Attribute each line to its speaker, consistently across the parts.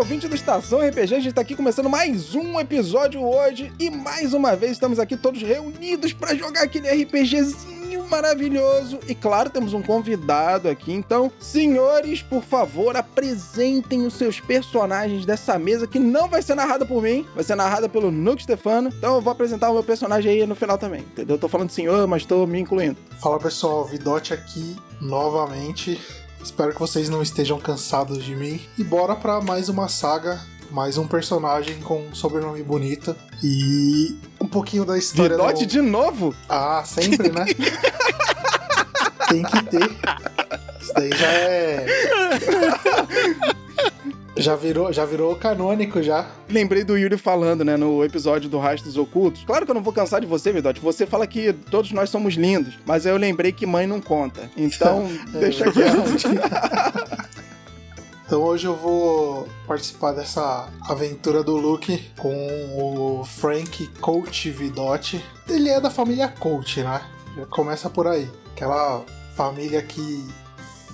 Speaker 1: ouvinte do Estação RPG, a gente tá aqui começando mais um episódio hoje e mais uma vez estamos aqui todos reunidos para jogar aquele RPGzinho maravilhoso. E claro, temos um convidado aqui. Então, senhores, por favor, apresentem os seus personagens dessa mesa que não vai ser narrada por mim, vai ser narrada pelo Nuke Stefano. Então, eu vou apresentar o meu personagem aí no final também, entendeu? Eu tô falando senhor, mas tô me incluindo.
Speaker 2: Fala pessoal, Vidote aqui novamente. Espero que vocês não estejam cansados de mim. E bora para mais uma saga, mais um personagem com um sobrenome bonito e um pouquinho da história
Speaker 1: Vidote
Speaker 2: do...
Speaker 1: de novo?
Speaker 2: Ah, sempre, né? Tem que ter. Isso daí já é. Já virou, já virou canônico já.
Speaker 1: Lembrei do Yuri falando, né, no episódio do Rastros Ocultos. Claro que eu não vou cansar de você, Vidote. Você fala que todos nós somos lindos, mas eu lembrei que mãe não conta. Então,
Speaker 2: É
Speaker 1: deixa quieto.
Speaker 2: Então hoje eu vou participar dessa aventura do Luke com o Frank Coach Vidotti. Ele é da família Coach, né? Já começa por aí. Aquela família que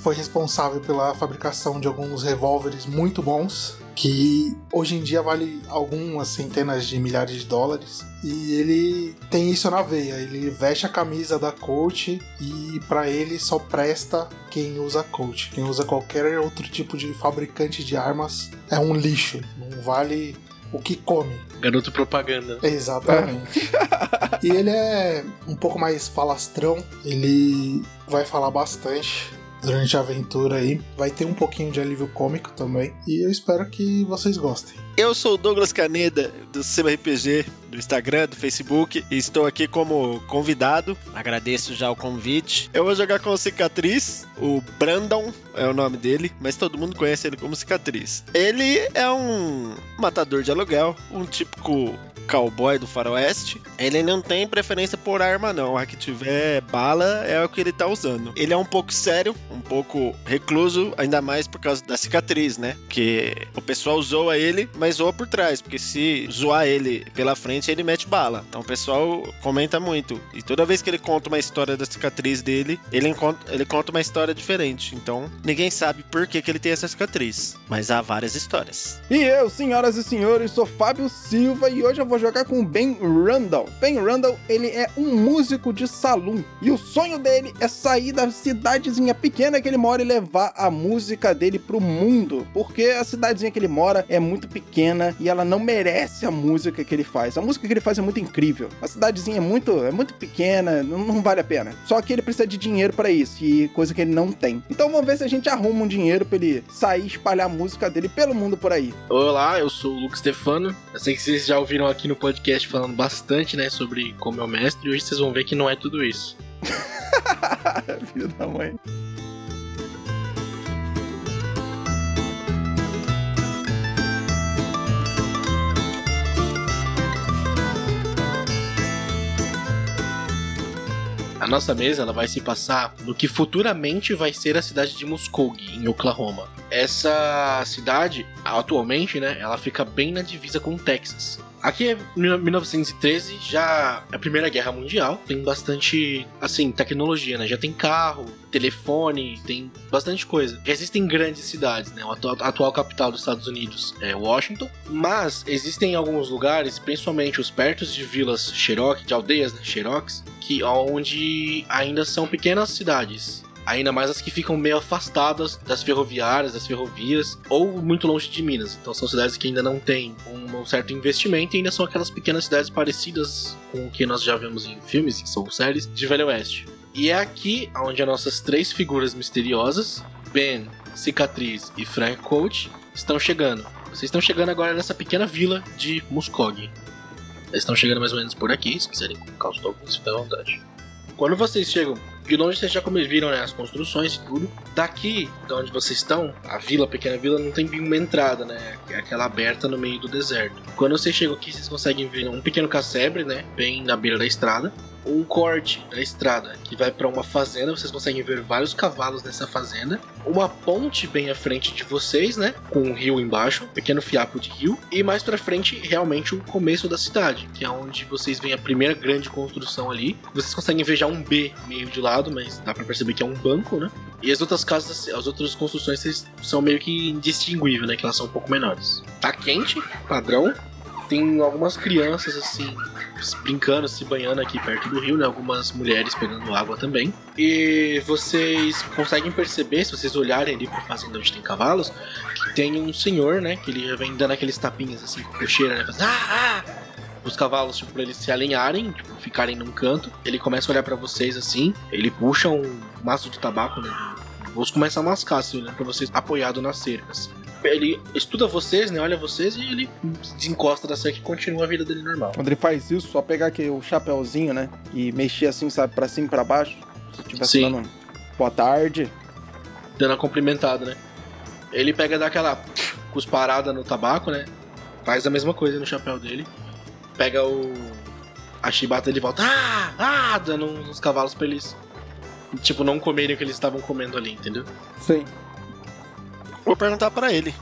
Speaker 2: foi responsável pela fabricação de alguns revólveres muito bons, que hoje em dia vale algumas centenas de milhares de dólares. E ele tem isso na veia, ele veste a camisa da Coach e para ele só presta quem usa Coach. Quem usa qualquer outro tipo de fabricante de armas é um lixo, não vale o que come.
Speaker 3: Garoto propaganda.
Speaker 2: Exatamente. e ele é um pouco mais falastrão, ele vai falar bastante durante a aventura aí. Vai ter um pouquinho de alívio cômico também. E eu espero que vocês gostem.
Speaker 4: Eu sou o Douglas Caneda, do Sema RPG, do Instagram, do Facebook, e estou aqui como convidado. Agradeço já o convite. Eu vou jogar com o Cicatriz, o Brandon é o nome dele, mas todo mundo conhece ele como Cicatriz. Ele é um matador de aluguel, um típico cowboy do faroeste. Ele não tem preferência por arma não, a que tiver bala é o que ele tá usando. Ele é um pouco sério, um pouco recluso, ainda mais por causa da cicatriz, né? Que o pessoal zoa ele, mas zoa por trás, porque se zoar ele pela frente, ele mete bala. Então o pessoal comenta muito. E toda vez que ele conta uma história da cicatriz dele, ele, conta, ele conta uma história diferente. Então ninguém sabe por que, que ele tem essa cicatriz. Mas há várias histórias.
Speaker 1: E eu, senhoras e senhores, sou Fábio Silva e hoje eu vou jogar com o Ben Randall. Ben Randall, ele é um músico de salão e o sonho dele é sair da cidadezinha pequena que ele mora e levar a música dele pro mundo, porque a cidadezinha que ele mora é muito pequena e ela não merece a música que ele faz. A música que ele faz é muito incrível. A cidadezinha é muito, é muito pequena, não, não vale a pena. Só que ele precisa de dinheiro para isso, e coisa que ele não tem. Então vamos ver se a gente arruma um dinheiro para ele sair e espalhar a música dele pelo mundo por aí.
Speaker 3: Olá, eu sou o Lucas Stefano. Eu sei que vocês já ouviram aqui no podcast falando bastante, né, sobre como é o mestre, e hoje vocês vão ver que não é tudo isso.
Speaker 1: Filho da mãe.
Speaker 3: A nossa mesa ela vai se passar no que futuramente vai ser a cidade de Muskogee, em Oklahoma. Essa cidade, atualmente, né, ela fica bem na divisa com o Texas. Aqui é 1913, já é a Primeira Guerra Mundial, tem bastante, assim, tecnologia, né? Já tem carro, telefone, tem bastante coisa. Existem grandes cidades, né? A atual, capital dos Estados Unidos é Washington, mas existem alguns lugares, principalmente os perto de vilas Cherokee, de aldeias né? Cherokees, que onde ainda são pequenas cidades. Ainda mais as que ficam meio afastadas das ferroviárias, das ferrovias, ou muito longe de Minas. Então são cidades que ainda não têm um certo investimento e ainda são aquelas pequenas cidades parecidas com o que nós já vemos em filmes, que são séries, de Velho Oeste. E é aqui onde as nossas três figuras misteriosas, Ben, Cicatriz e Frank Coach, estão chegando. Vocês estão chegando agora nessa pequena vila de Muskogee. Eles estão chegando mais ou menos por aqui, se quiserem colocar os tokens, fica à vontade. Quando vocês chegam de longe, vocês já viram né, as construções e tudo. Daqui, de onde vocês estão, a vila, a pequena vila, não tem bem uma entrada, né? É aquela aberta no meio do deserto. Quando vocês chegam aqui, vocês conseguem ver um pequeno casebre, né? Bem na beira da estrada. Um corte da estrada que vai para uma fazenda. Vocês conseguem ver vários cavalos nessa fazenda. Uma ponte bem à frente de vocês, né? Com um rio embaixo, um pequeno fiapo de rio. E mais para frente, realmente o começo da cidade, que é onde vocês veem a primeira grande construção ali. Vocês conseguem ver já um B meio de lado, mas dá para perceber que é um banco, né? E as outras casas, as outras construções são meio que indistinguíveis, né? Que elas são um pouco menores. Tá quente, padrão. Tem algumas crianças assim brincando, se banhando aqui perto do rio, né? Algumas mulheres pegando água também. E vocês conseguem perceber, se vocês olharem ali pra fazenda onde tem cavalos, que tem um senhor, né? Que ele vem dando aqueles tapinhas assim com cocheira, né? Fazendo, ah, ah! Os cavalos, tipo, pra eles se alinharem, tipo, ficarem num canto. Ele começa a olhar para vocês assim. Ele puxa um maço de tabaco, né? Vos começa a mascar, assim, olhando pra vocês, apoiado nas cercas. Ele estuda vocês, né? Olha vocês e ele desencosta da cerca e continua a vida dele normal.
Speaker 1: Quando ele faz isso, só pegar aqui o chapéuzinho, né? E mexer assim, sabe, pra cima e pra baixo. Se tivesse
Speaker 3: Sim.
Speaker 1: dando um boa tarde.
Speaker 3: dando a cumprimentada, né? Ele pega daquela cusparada no tabaco, né? Faz a mesma coisa no chapéu dele. Pega o. A chibata ele volta. Ah! Ah! Dando uns cavalos pra eles. Tipo, não comerem o que eles estavam comendo ali, entendeu?
Speaker 1: Sim.
Speaker 4: Vou perguntar pra ele.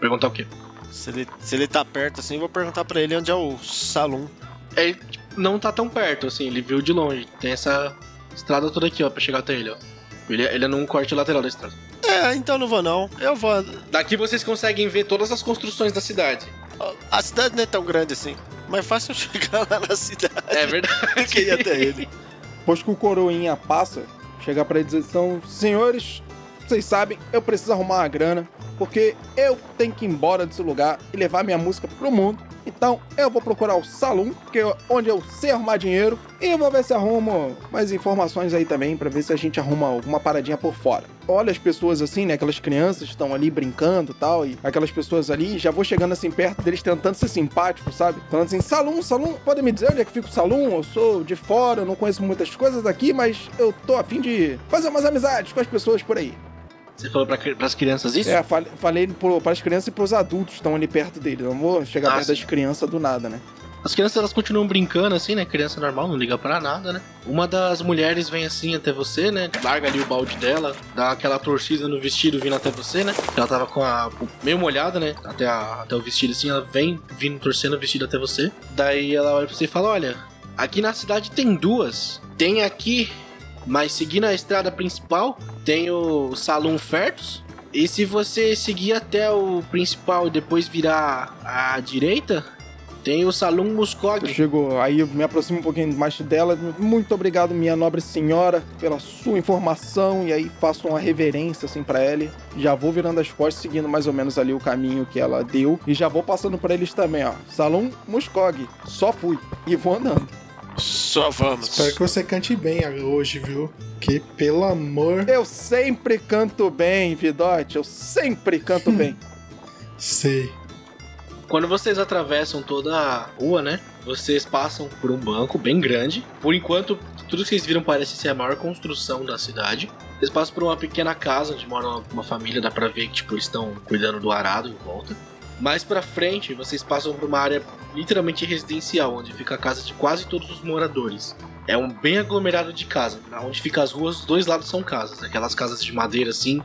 Speaker 3: Perguntar o quê?
Speaker 4: Se ele, se ele tá perto assim, vou perguntar pra ele onde é o salão.
Speaker 3: Ele tipo, não tá tão perto, assim, ele viu de longe. Tem essa estrada toda aqui, ó, pra chegar até ele, ó. Ele, ele é num corte lateral da estrada.
Speaker 4: É, então não vou não. Eu vou.
Speaker 3: Daqui vocês conseguem ver todas as construções da cidade.
Speaker 4: A cidade não é tão grande assim. Mais fácil eu chegar lá na cidade
Speaker 3: É verdade.
Speaker 4: que ir até ele.
Speaker 1: Depois que o coroinha passa, chega pra ele dizer assim, senhores, vocês sabem, eu preciso arrumar uma grana, porque eu tenho que ir embora desse lugar e levar minha música pro mundo. Então eu vou procurar o salão, que é onde eu sei arrumar dinheiro, e vou ver se arrumo mais informações aí também, pra ver se a gente arruma alguma paradinha por fora. Olha as pessoas assim, né? Aquelas crianças estão ali brincando e tal, e aquelas pessoas ali, já vou chegando assim perto deles tentando ser simpático, sabe? Falando assim, salão, salão, podem me dizer onde é que fica o salão? Eu sou de fora, eu não conheço muitas coisas daqui, mas eu tô afim de fazer umas amizades com as pessoas por aí.
Speaker 3: Você falou pra, pras crianças isso?
Speaker 1: É, fal- falei para as crianças e pros adultos que estão ali perto deles. Eu não vou chegar
Speaker 3: Ah,
Speaker 1: perto
Speaker 3: sim.
Speaker 1: das crianças do nada, né?
Speaker 3: As crianças elas continuam brincando assim, né? Criança normal, não liga pra nada, né? Uma das mulheres vem assim até você, né? Larga ali o balde dela, dá aquela torcida no vestido vindo até você, né? Ela tava com a meio molhada, né? Até, a- até o vestido assim, ela vem vindo torcendo o vestido até você. Daí ela olha pra você e fala: Olha, aqui na cidade tem duas. Tem aqui, mas seguindo a estrada principal, tem o Salão Fertus. E se você seguir até o principal e depois virar à direita, tem o Salão Muscog.
Speaker 1: chego, aí eu me aproximo um pouquinho mais dela. Muito obrigado, minha nobre senhora, pela sua informação. E aí faço uma reverência assim pra ela. Já vou virando as costas, seguindo mais ou menos ali o caminho que ela deu. E já vou passando pra eles também, ó. Salão Muscog. Só fui. E vou andando.
Speaker 4: Só vamos.
Speaker 2: Espero que você cante bem hoje, viu? Que pelo amor.
Speaker 1: Eu sempre canto bem, Vidote. Eu sempre canto bem.
Speaker 2: Sei.
Speaker 3: Quando vocês atravessam toda a rua, né? Vocês passam por um banco bem grande. Por enquanto, tudo que vocês viram parece ser a maior construção da cidade. Vocês passam por uma pequena casa onde mora uma- família, dá pra ver que tipo, eles estão cuidando do arado em volta. Mais pra frente, vocês passam por uma área literalmente residencial, onde fica a casa de quase todos os moradores. É um bem aglomerado de casa. Onde fica as ruas, os dois lados são casas. Aquelas casas de madeira assim,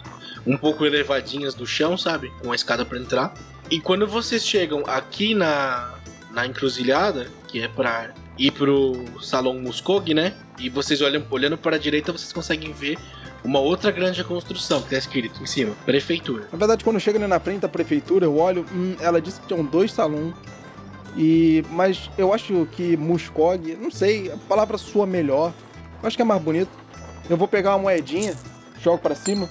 Speaker 3: um pouco elevadinhas do chão, sabe? Com a escada pra entrar. E quando vocês chegam aqui na, na encruzilhada, que é pra ir pro Salão Muskog, né? E vocês olham, olhando para a direita, vocês conseguem ver uma outra grande construção que tá escrito em cima: Prefeitura.
Speaker 1: Na verdade, quando ali na frente da prefeitura, eu olho, hum, ela disse que tinham dois salões. E mas eu acho que Muscog, não sei, a palavra sua melhor. Eu acho que é mais bonito. Eu vou pegar uma moedinha, jogo pra cima.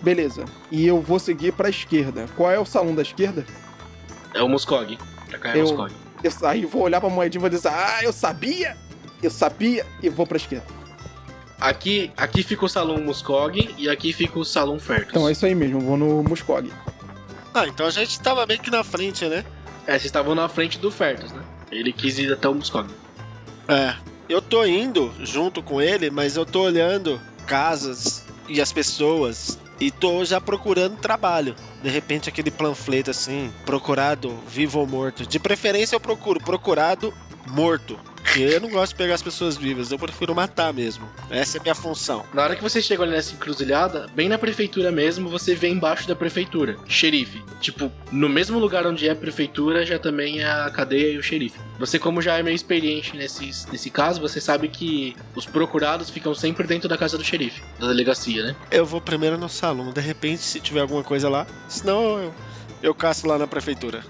Speaker 1: Beleza. E eu vou seguir pra esquerda. Qual é o salão da esquerda?
Speaker 3: É o cá é o
Speaker 1: Eu-
Speaker 3: Muskog.
Speaker 1: Eu aí vou olhar pra moedinha e vou dizer, ah, eu sabia! Eu sabia! E vou pra esquerda.
Speaker 3: Aqui, aqui fica o Salão Muskog e aqui fica o Salão Fertus.
Speaker 1: Então é isso aí mesmo, eu vou no Muscog.
Speaker 4: Ah, então a gente tava meio que na frente, né?
Speaker 3: É, vocês estavam na frente do Fertus, né? Ele quis ir até o Muskog.
Speaker 4: É. Eu tô indo junto com ele, mas eu tô olhando casas e as pessoas e tô já procurando trabalho. De repente aquele panfleto assim, procurado vivo ou morto. De preferência eu procuro procurado morto. Eu não gosto de pegar as pessoas vivas, eu prefiro matar mesmo. Essa é a minha função.
Speaker 3: Na hora que você chega ali nessa encruzilhada, bem na prefeitura mesmo, você vê embaixo da prefeitura, xerife. Tipo, no mesmo lugar onde é a prefeitura, já também é a cadeia e o xerife. Você, como já é meio experiente nesse, nesse caso, você sabe que os procurados ficam sempre dentro da casa do xerife, da delegacia, né?
Speaker 4: Eu vou primeiro no salão, de repente, se tiver alguma coisa lá. Senão eu, eu caço lá na prefeitura.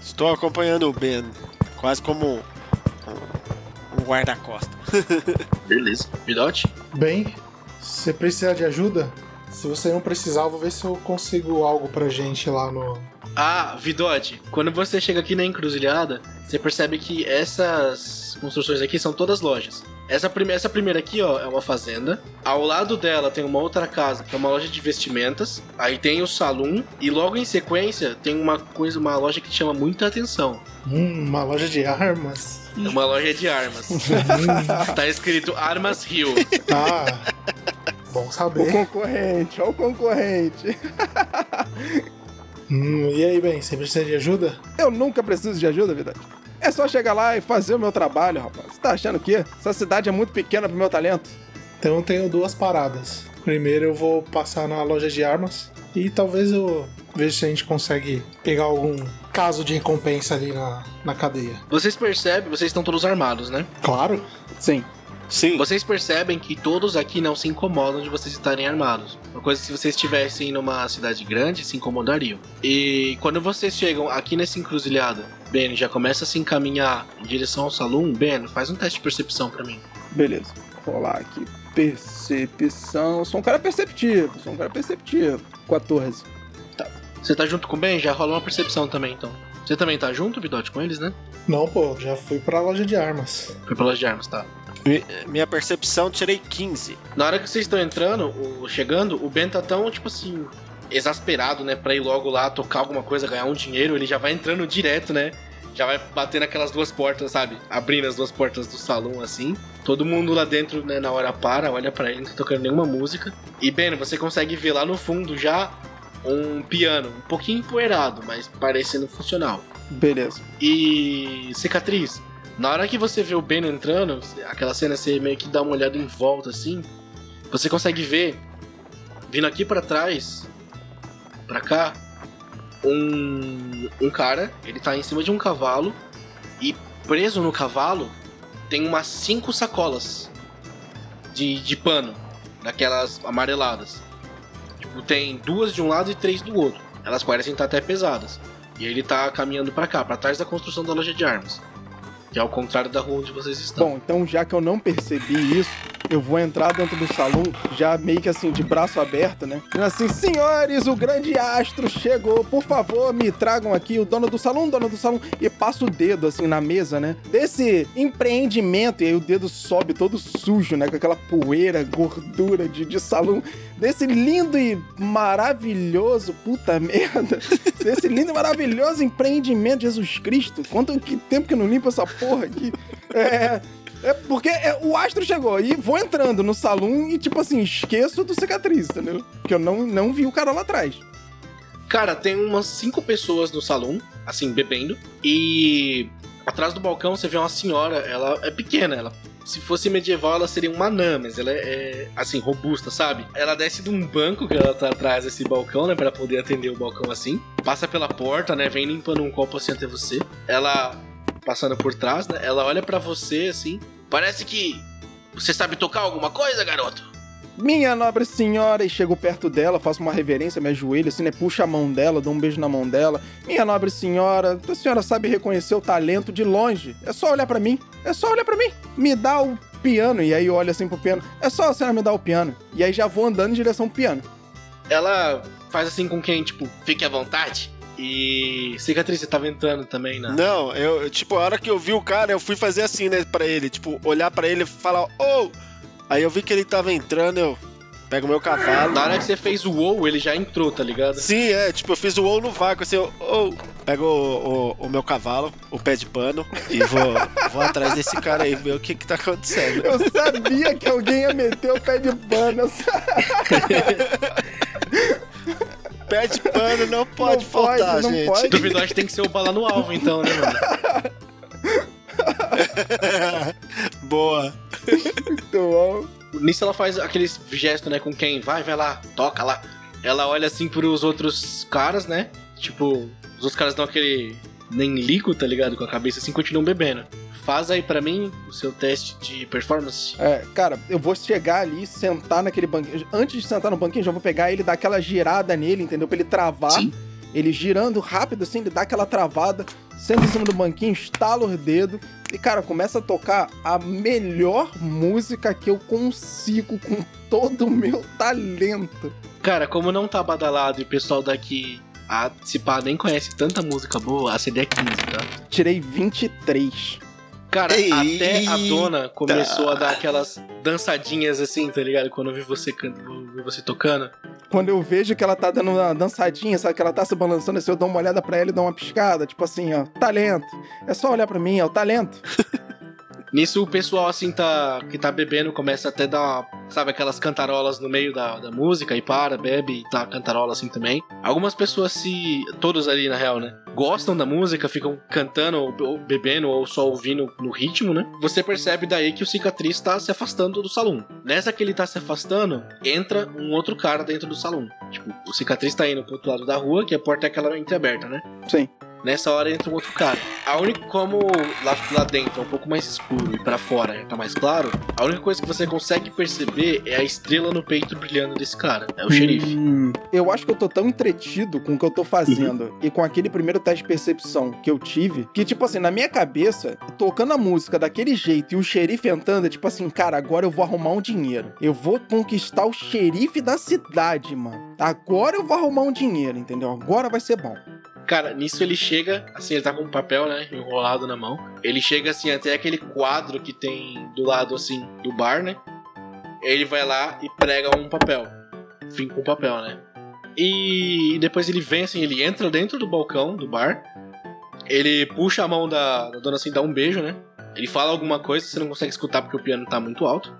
Speaker 4: Estou acompanhando o Ben, quase como um, guarda-costa.
Speaker 3: Beleza. Vidote?
Speaker 2: Bem, se você precisar de ajuda, se você não precisar, eu vou ver se eu consigo algo pra gente lá no.
Speaker 3: Ah, Vidote, quando você chega aqui na encruzilhada, você percebe que essas construções aqui são todas lojas. Essa, prime essa primeira aqui, ó, é uma fazenda. Ao lado dela tem uma outra casa, que é uma loja de vestimentas. Aí tem o salão. E logo em sequência tem uma coisa, uma loja que chama muita atenção.
Speaker 2: Hum, uma loja de armas.
Speaker 3: É uma loja de armas. tá escrito Armas Rio.
Speaker 2: Ah, bom
Speaker 1: O
Speaker 2: saber.
Speaker 1: concorrente, ó o concorrente.
Speaker 2: Hum, e aí, bem, você precisa de ajuda?
Speaker 1: Eu nunca preciso de ajuda, Vidante. É só chegar lá e fazer o meu trabalho, rapaz. Você tá achando o quê? Essa cidade é muito pequena pro meu talento.
Speaker 2: Então eu tenho duas paradas. Primeiro eu vou passar na loja de armas e talvez eu veja se a gente consegue pegar algum caso de recompensa ali na, na cadeia.
Speaker 3: Vocês percebem, vocês estão todos armados, né?
Speaker 2: Claro.
Speaker 1: Sim.
Speaker 4: Sim.
Speaker 3: Vocês percebem que todos aqui não se incomodam de vocês estarem armados. Uma coisa que se vocês estivessem numa cidade grande, se incomodariam. E quando vocês chegam aqui nessa encruzilhada, Ben já começa a se encaminhar em direção ao salão. Ben, faz um teste de percepção pra mim.
Speaker 1: Beleza. Vou rolar aqui. Percepção. Eu sou um cara perceptivo. Sou um cara perceptivo. 14.
Speaker 3: Você tá junto com o Ben? Já rola uma percepção também, então. Você também tá junto, Vidote, com eles, né?
Speaker 2: Não, pô, já fui pra loja de armas.
Speaker 3: Foi pelas de armas, tá?
Speaker 4: Mi- Minha percepção, tirei 15.
Speaker 3: Na hora que vocês estão entrando, o- chegando, o Ben tá tão, tipo assim, exasperado, né? Pra ir logo lá tocar alguma coisa, ganhar um dinheiro. Ele já vai entrando direto, né? Já vai bater naquelas duas portas, sabe? Abrindo as duas portas do salão, assim. Todo mundo lá dentro, né, na hora para, olha pra ele, não tá tocando nenhuma música. E, Ben, você consegue ver lá no fundo já um piano, um pouquinho empoeirado, mas parecendo funcional.
Speaker 1: Beleza.
Speaker 3: E cicatriz, na hora que você vê o Ben entrando, aquela cena você meio que dá uma olhada em volta assim, você consegue ver vindo aqui pra trás, pra cá, um um cara, ele tá em cima de um cavalo e preso no cavalo tem umas cinco sacolas de, de pano, daquelas amareladas. Tipo, tem duas de um lado e três do outro. Elas parecem estar até pesadas. E ele tá caminhando pra cá, pra trás da construção da loja de armas. Que é ao contrário da rua onde vocês estão.
Speaker 1: Bom, então já que eu não percebi isso, eu vou entrar dentro do salão, já meio que assim, de braço aberto, né? Dizendo assim, senhores, o grande astro chegou, por favor, me tragam aqui o dono do salão, dono do salão. E passa o dedo assim na mesa, né? Desse empreendimento, e aí o dedo sobe todo sujo, né? Com aquela poeira, gordura de, de salão. Desse lindo e maravilhoso, puta merda, desse lindo e maravilhoso empreendimento Jesus Cristo. Quanto que tempo que eu não limpo essa porra aqui? É. É porque é, o astro chegou e vou entrando no salão e, tipo assim, esqueço do cicatriz, entendeu? Porque eu não, não vi o cara lá atrás.
Speaker 3: Cara, tem umas cinco pessoas no salão, assim, bebendo. E atrás do balcão você vê uma senhora, ela é pequena, ela. Se fosse medieval, ela seria uma anã, mas ela é, é, assim, robusta, sabe? Ela desce de um banco que ela tá atrás desse balcão, né? Pra poder atender o balcão assim. Passa pela porta, né? Vem limpando um copo assim até você. Ela, passando por trás, né? Ela olha pra você assim. Parece que você sabe tocar alguma coisa, garoto?
Speaker 1: Minha nobre senhora, e chego perto dela, faço uma reverência, me ajoelho assim, né? Puxo a mão dela, dou um beijo na mão dela. Minha nobre senhora, a senhora sabe reconhecer o talento de longe. É só olhar pra mim. É só olhar pra mim. Me dá o piano. E aí eu olho assim pro piano. É só a senhora me dar o piano. E aí já vou andando em direção ao piano.
Speaker 3: Ela faz assim com quem, tipo, fique à vontade. E. Cicatriz, você tava entrando também, né?
Speaker 4: Não, eu, tipo, a hora que eu vi o cara, eu fui fazer assim, né, pra ele, tipo, olhar pra ele e falar, ô! Aí eu vi que ele tava entrando, eu pego meu cavalo.
Speaker 3: Na hora que você fez o WoW, ele já entrou, tá ligado?
Speaker 4: Sim, é, tipo, eu fiz o ou no vácuo, assim, eu, ô! Pego o, o, o meu cavalo, o pé de pano, e vou, vou atrás desse cara aí, ver o que que tá acontecendo.
Speaker 1: Eu sabia que alguém ia meter o pé de pano. eu
Speaker 4: Pé de pano não pode
Speaker 1: Não pode,
Speaker 4: faltar,
Speaker 1: não
Speaker 4: gente.
Speaker 1: pode.
Speaker 3: Tem que ser o bala no alvo, então, né, mano?
Speaker 4: Boa.
Speaker 1: Muito bom.
Speaker 3: Nisso ela faz aqueles gestos, né, com quem vai, vai lá, toca lá. Ela olha assim pros outros caras, né? Tipo, os outros caras dão aquele nem lico, tá ligado? Com a cabeça assim, continuam bebendo. Faz aí pra mim o seu teste de performance.
Speaker 1: É, cara, eu vou chegar ali, sentar naquele banquinho. Antes de sentar no banquinho, já vou pegar ele, dar aquela girada nele, entendeu? Pra ele travar.
Speaker 3: Sim.
Speaker 1: Ele girando rápido assim, ele dá aquela travada, senta em cima do banquinho, estala os dedos. E, cara, começa a tocar a melhor música que eu consigo com todo o meu talento.
Speaker 3: Cara, como não tá badalado e o pessoal daqui, a se pá, nem conhece tanta música boa, a CD é 15, tá?
Speaker 1: Tirei 23.
Speaker 3: Cara,
Speaker 4: Eita.
Speaker 3: até a dona começou a dar aquelas dançadinhas assim, tá ligado? Quando eu vi você cantando, vi você tocando.
Speaker 1: Quando eu vejo que ela tá dando uma dançadinha, sabe? Que ela tá se balançando, assim, eu dou uma olhada pra ela e dou uma piscada. Tipo assim, ó, talento. É só olhar pra mim, é o talento.
Speaker 3: Nisso o pessoal assim tá que tá bebendo começa até dar, sabe, aquelas cantarolas no meio da, da música e para, bebe e tá cantarola assim também. Algumas pessoas se, todos ali na real, né, gostam da música, ficam cantando ou, bebendo ou só ouvindo no ritmo, né? Você percebe daí que o cicatriz tá se afastando do salão. Nessa que ele tá se afastando, entra um outro cara dentro do salão. Tipo, o cicatriz tá indo pro outro lado da rua, que a porta é aquela entreaberta, né?
Speaker 1: Sim.
Speaker 3: Nessa hora entra um outro cara. A única como lá, lá dentro é um pouco mais escuro e pra fora tá mais claro, a única coisa que você consegue perceber é a estrela no peito brilhando desse cara. É o xerife.
Speaker 1: Hum, eu acho que eu tô tão entretido com o que eu tô fazendo e com aquele primeiro teste de percepção que eu tive, que, tipo assim, na minha cabeça, tocando a música daquele jeito e o xerife entrando, é tipo assim, cara, agora eu vou arrumar um dinheiro. Eu vou conquistar o xerife da cidade, mano. Agora eu vou arrumar um dinheiro, entendeu? Agora vai ser bom.
Speaker 3: Cara, nisso ele chega, assim, ele tá com um papel, né, enrolado na mão. Ele chega assim até aquele quadro que tem do lado assim do bar, né? Ele vai lá e prega um papel. Fim com papel, né? E depois ele vem assim, ele entra dentro do balcão do bar. Ele puxa a mão da, da dona assim, dá um beijo, né? Ele fala alguma coisa, você não consegue escutar porque o piano tá muito alto.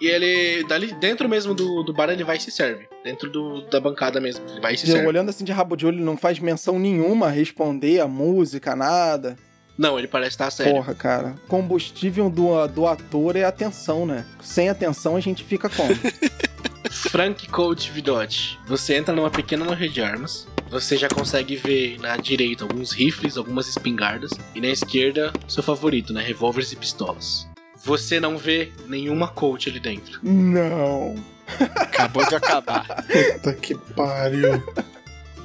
Speaker 3: E ele, dali dentro mesmo do, do bar, ele vai e se serve. Dentro do, da bancada mesmo, ele vai se
Speaker 1: Eu, olhando assim de rabo de olho, ele não faz menção nenhuma a responder a música, nada.
Speaker 3: Não, ele parece estar sério.
Speaker 1: Porra, cara. Combustível do, do ator é atenção, né? Sem atenção a gente fica como?
Speaker 3: Frank Coach Vidotti. Você entra numa pequena loja de armas. Você já consegue ver na direita alguns rifles, algumas espingardas. E na esquerda, seu favorito, né? Revólveres e pistolas. Você não vê nenhuma coach ali dentro.
Speaker 1: não.
Speaker 4: Acabou de acabar.
Speaker 2: Puta que pariu.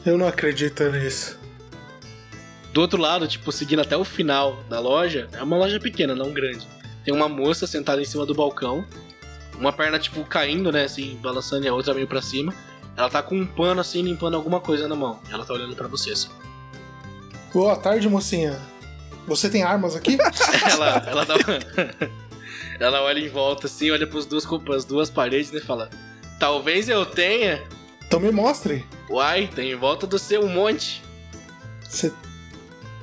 Speaker 2: Eu não acredito nisso.
Speaker 3: Do outro lado, tipo, seguindo até o final da loja, é uma loja pequena, não grande. Tem uma moça sentada em cima do balcão, uma perna, tipo, caindo, né, assim, balançando e a outra meio pra cima. Ela tá com um pano, assim, limpando alguma coisa na mão. Ela tá olhando pra você, assim.
Speaker 2: Boa tarde, mocinha. Você tem armas aqui?
Speaker 3: ela, ela dá uma... ela olha em volta, assim, olha pros duas, pras duas paredes, né, e fala... Talvez eu tenha.
Speaker 2: Então me mostre.
Speaker 3: Uai, tem em volta do seu um monte.
Speaker 2: Você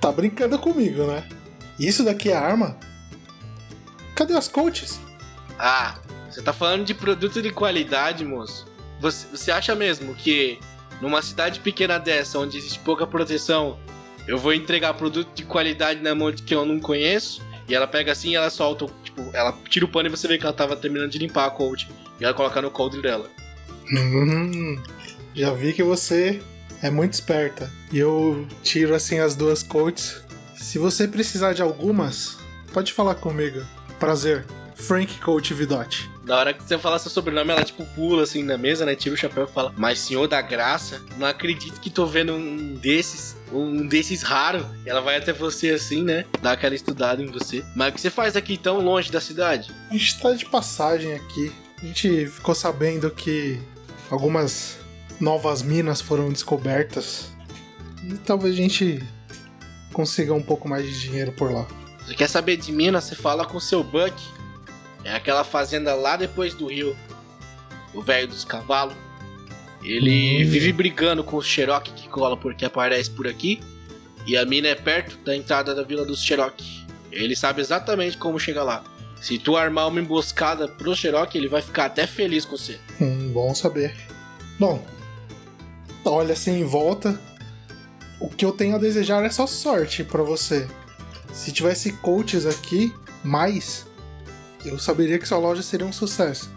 Speaker 2: tá brincando comigo, né? Isso daqui é arma? Cadê as coaches?
Speaker 3: Ah, você tá falando de produto de qualidade, moço. Você, você acha mesmo que numa cidade pequena dessa, onde existe pouca proteção, eu vou entregar produto de qualidade na mão de quem eu não conheço? E ela pega assim e ela solta, tipo, ela tira o pano e você vê que ela tava terminando de limpar a coach. E ela coloca no coldre dela.
Speaker 2: Hum, já vi que você é muito esperta. E eu tiro assim as duas coaches. Se você precisar de algumas, pode falar comigo. Prazer. Frank Coach Vidotti.
Speaker 3: Na hora que você fala seu sobrenome, ela tipo pula assim na mesa, né? Tira o chapéu e fala: Mas senhor da graça, não acredito que tô vendo um desses, um desses raro. Ela vai até você assim, né? Dá aquela estudada em você. Mas o que você faz aqui tão longe da cidade?
Speaker 2: A gente tá de passagem aqui. A gente ficou sabendo que algumas novas minas foram descobertas. E talvez a gente consiga um pouco mais de dinheiro por lá.
Speaker 3: Você quer saber de Minas? Você fala com o seu Buck. É aquela fazenda lá depois do rio. O velho dos cavalos. Ele
Speaker 2: Hum.
Speaker 3: vive brigando com o Cherokee que cola porque aparece por aqui. E a mina é perto da entrada da vila dos Cherokee. Ele sabe exatamente como chegar lá. Se tu armar uma emboscada pro Cherokee, ele vai ficar até feliz com você.
Speaker 2: Hum, bom saber. Bom, olha assim em volta. O que eu tenho a desejar é só sorte pra você. Se tivesse coaches aqui, mais, eu saberia que sua loja seria um sucesso.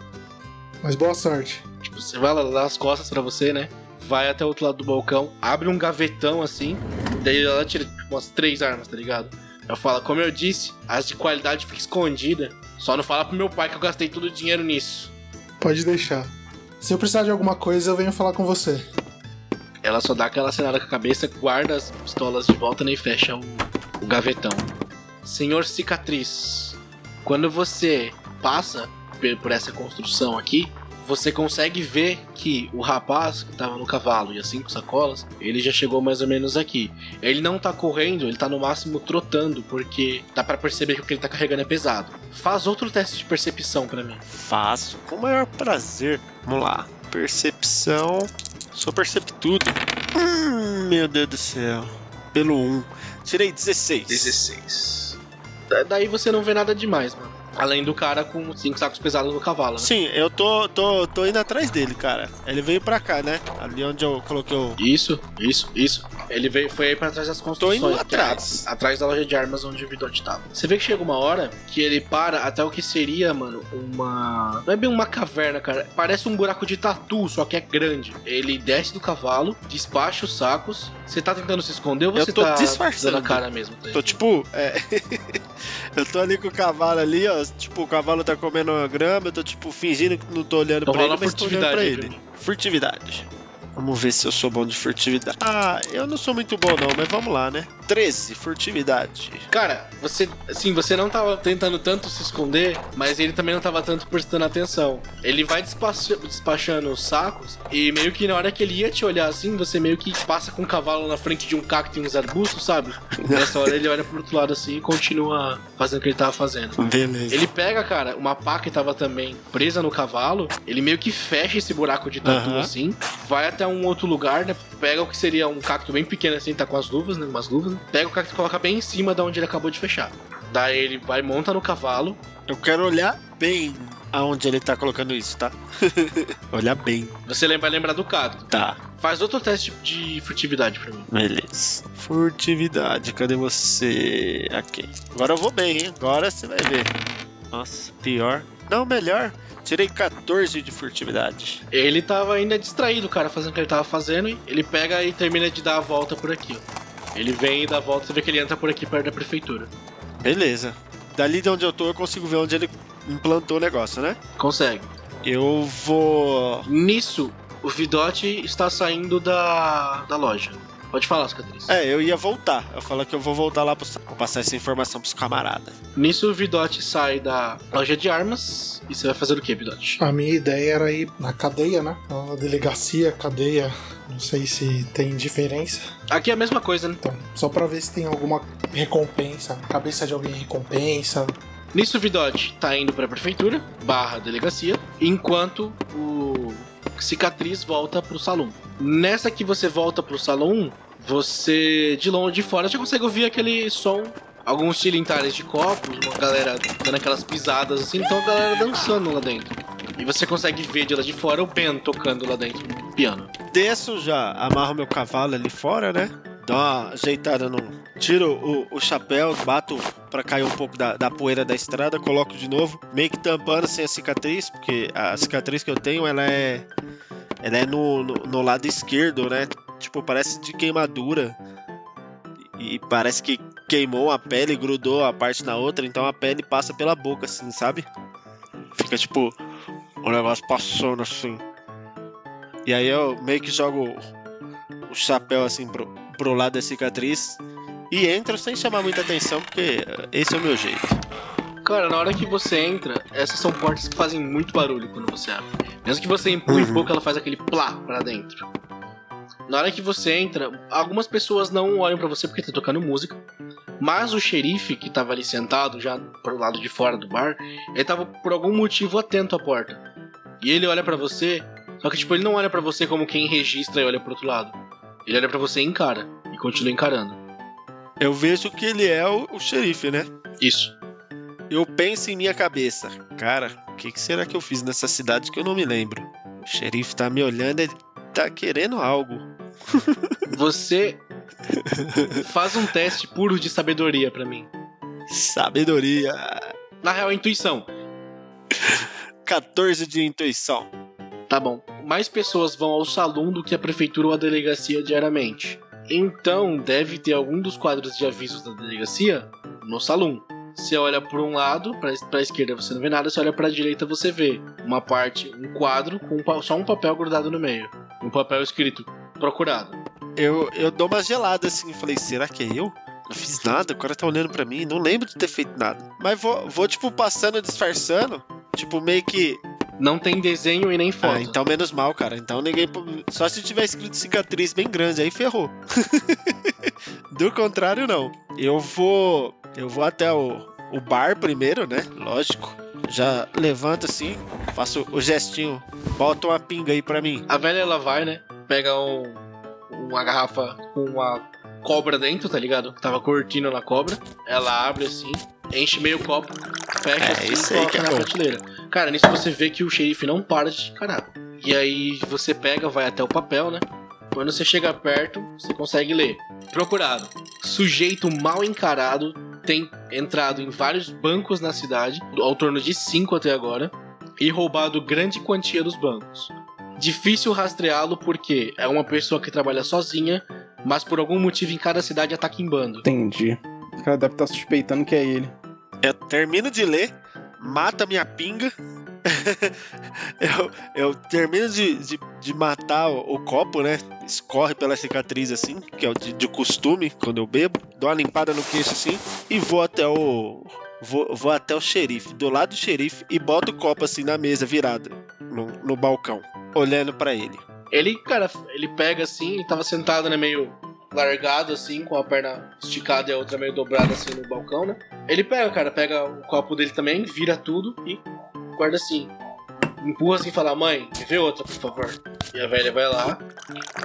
Speaker 2: Mas boa sorte.
Speaker 3: Tipo, você vai lá dar as costas pra você, né? Vai até o outro lado do balcão, abre um gavetão assim, daí ela tira tipo, umas três armas, tá ligado? Ela fala, como eu disse, as de qualidade ficam escondidas. Só não fala pro meu pai que eu gastei todo o dinheiro nisso.
Speaker 2: Pode deixar. Se eu precisar de alguma coisa, eu venho falar com você.
Speaker 3: Ela só dá aquela cenada com a cabeça, guarda as pistolas de volta né, e fecha o, o gavetão. Senhor Cicatriz, quando você passa por essa construção aqui, você consegue ver que o rapaz que tava no cavalo e as cinco sacolas, ele já chegou mais ou menos aqui. Ele não tá correndo, ele tá no máximo trotando, porque dá pra perceber que o que ele tá carregando é pesado. Faz outro teste de percepção pra mim.
Speaker 4: Faço com o maior prazer. Vamos lá. Percepção. Sou perceptudo. Hum, meu Deus do céu. Pelo 1. Tirei 16.
Speaker 3: 16. Da- Daí você não vê nada demais, mano. Além do cara com cinco sacos pesados no cavalo, né?
Speaker 4: Sim, eu tô, tô, tô indo atrás dele, cara. Ele veio pra cá, né? Ali onde eu coloquei o.
Speaker 3: Isso, isso, isso. Ele veio, foi aí pra trás das construções.
Speaker 4: indo
Speaker 3: que é
Speaker 4: atrás.
Speaker 3: atrás da loja de armas onde o Vidote tava. Você vê que chega uma hora que ele para até o que seria, mano, uma. Não é bem uma caverna, cara. Parece um buraco de tatu, só que é grande. Ele desce do cavalo, despacha os sacos. Você tá tentando se esconder ou
Speaker 4: Eu
Speaker 3: você
Speaker 4: tô
Speaker 3: tá
Speaker 4: disfarçando.
Speaker 3: dando a cara mesmo? tá?
Speaker 4: Tô tipo. É. eu tô ali com o cavalo ali, ó. Tipo, o cavalo tá comendo uma grama. Eu tô tipo fingindo que não tô olhando
Speaker 3: Então
Speaker 4: pra ele, mas tô olhando pra ele.
Speaker 3: mim.
Speaker 4: Furtividade. Vamos ver se eu sou bom de furtividade. Ah, eu não sou muito bom não, mas vamos lá, né? 13, furtividade.
Speaker 3: Cara, você, assim, você não tava tentando tanto se esconder, mas ele também não tava tanto prestando atenção. Ele vai despacha- despachando os sacos e meio que na hora que ele ia te olhar assim, você meio que passa com o cavalo na frente de um cacto e uns arbustos, sabe? Nessa hora ele olha pro outro lado assim e continua fazendo o que ele tava fazendo.
Speaker 4: Beleza.
Speaker 3: Ele pega, cara, uma pá que tava também presa no cavalo, ele meio que fecha esse buraco de tatu
Speaker 4: Aham.
Speaker 3: assim, vai até um outro lugar, né? Pega o que seria um cacto bem pequeno assim, tá com as luvas, né? Umas luvas, né? Pega o cacto e coloca bem em cima da onde ele acabou de fechar. Daí ele vai, monta no cavalo.
Speaker 4: Eu quero olhar bem aonde ele tá colocando isso, tá? olhar bem.
Speaker 3: Você lem- vai lembrar do cacto.
Speaker 4: Tá,
Speaker 3: Faz outro teste de furtividade pra mim.
Speaker 4: beleza. Furtividade, cadê você? Aqui. Agora eu vou bem, hein? Agora você vai ver. Nossa, pior. Não, melhor. Tirei 14 de furtividade.
Speaker 3: Ele tava ainda distraído, cara, fazendo o que ele tava fazendo. E ele pega e termina de dar a volta por aqui, ó. Ele vem e dá a volta, você vê que ele entra por aqui perto da prefeitura.
Speaker 4: Beleza. Dali de onde eu tô, eu consigo ver onde ele implantou o negócio, né?
Speaker 3: Consegue.
Speaker 4: Eu vou.
Speaker 3: Nisso, o Vidote está saindo da, da loja. Pode falar, cicatriz.
Speaker 4: É, eu ia voltar. Eu falo que eu vou voltar lá pro. Vou passar essa informação pros camaradas.
Speaker 3: Nisso, o Vidote sai da loja de armas. E você vai fazer o que, Vidote?
Speaker 2: A minha ideia era ir na cadeia, né? Na delegacia, cadeia. Não sei se tem diferença.
Speaker 3: Aqui é a mesma coisa, né?
Speaker 2: Então, só pra ver se tem alguma recompensa. Cabeça de alguém recompensa.
Speaker 3: Nisso, o Vidote tá indo pra prefeitura, barra delegacia, enquanto o Cicatriz volta pro salão. Nessa que você volta pro salão, você, de longe de fora, já consegue ouvir aquele som. Alguns tilintares de copos, uma galera dando aquelas pisadas assim, então a galera dançando lá dentro. E você consegue ver de lá de fora o Ben tocando lá dentro no piano.
Speaker 4: Desço já, amarro meu cavalo ali fora, né? Dou uma ajeitada no. Tiro o, o chapéu, bato pra cair um pouco da, da poeira da estrada, coloco de novo, meio que tampando sem a cicatriz, porque a cicatriz que eu tenho, ela é. Ela é no, no, no lado esquerdo, né? Tipo, parece de queimadura. E parece que queimou a pele, grudou a parte na outra, então a pele passa pela boca, assim, sabe? Fica tipo. O negócio passando assim. E aí eu meio que jogo o chapéu assim pro, pro lado da cicatriz e entro sem chamar muita atenção, porque eh, esse é o meu jeito.
Speaker 3: Cara, na hora que você entra, essas são portas que fazem muito barulho quando você abre. Mesmo que você empurre
Speaker 4: Uhum.
Speaker 3: um pouco, ela faz aquele plá pra dentro. Na hora que você entra, algumas pessoas não olham pra você porque tá tocando música. Mas o xerife, que tava ali sentado já pro lado de fora do bar, ele tava por algum motivo atento à porta. E ele olha pra você, só que tipo, ele não olha pra você como quem registra e olha pro outro lado. Ele olha pra você e encara, e continua encarando.
Speaker 4: Eu vejo que ele é o, o xerife, né?
Speaker 3: Isso.
Speaker 4: Eu penso em minha cabeça, cara, o que, que será que eu fiz nessa cidade que eu não me lembro? O xerife tá me olhando, ele tá querendo algo.
Speaker 3: Você faz um teste puro de sabedoria pra mim.
Speaker 4: Sabedoria.
Speaker 3: Na real, é intuição.
Speaker 4: 14 de intuição.
Speaker 3: Tá bom. Mais pessoas vão ao salão do que a prefeitura ou a delegacia diariamente. Então, deve ter algum dos quadros de avisos da delegacia no salão. Você olha por um lado, pra, pra esquerda você não vê nada, você olha pra direita você vê uma parte, um quadro com só um papel grudado no meio. Um papel escrito procurado.
Speaker 4: Eu, eu dou uma gelada assim. Falei, será que é eu? Não fiz nada, o cara tá olhando pra mim. Não lembro de ter feito nada. Mas vou, vou tipo, passando, disfarçando. Tipo, meio que.
Speaker 3: Não tem desenho e nem foto.
Speaker 4: Ah, então menos mal, cara. Então ninguém. Só se tiver escrito cicatriz bem grande, aí ferrou. Do contrário, não. Eu vou. Eu vou até o, o bar primeiro, né? Lógico. Já levanto assim, faço o gestinho, bota uma pinga aí pra mim.
Speaker 3: A velha ela vai, né? Pega um, uma garrafa com uma cobra dentro, tá ligado? Tava curtindo na cobra. Ela abre assim, enche meio copo, fecha
Speaker 4: É,
Speaker 3: assim e coloca
Speaker 4: é
Speaker 3: na
Speaker 4: bom.
Speaker 3: prateleira. Cara, nisso você vê que o xerife não para de encarar. E aí você pega, vai até o papel, né? Quando você chega perto, você consegue ler. Procurado. Sujeito mal encarado tem entrado em vários bancos na cidade, ao torno de cinco até agora, e roubado grande quantia dos bancos. Difícil rastreá-lo porque é uma pessoa que trabalha sozinha, mas por algum motivo em cada cidade ataca em bando.
Speaker 1: Entendi. O cara deve estar suspeitando que é ele.
Speaker 4: Eu termino de ler, mata minha pinga. eu, eu termino de, de, de matar o, o copo, né? Escorre pela cicatriz assim, que é o de, de costume quando eu bebo. Dou uma limpada no queixo assim e vou até o. Vou, vou até o xerife, do lado do xerife, e boto o copo assim na mesa, virada, no, no balcão, olhando pra ele.
Speaker 3: Ele, cara, ele pega assim, ele tava sentado, né, meio largado assim, com a perna esticada e a outra meio dobrada assim no balcão, né? Ele pega, cara, pega o copo dele também, vira tudo e guarda assim. Empurra assim e fala, mãe, me vê outra, por favor. E a velha vai lá,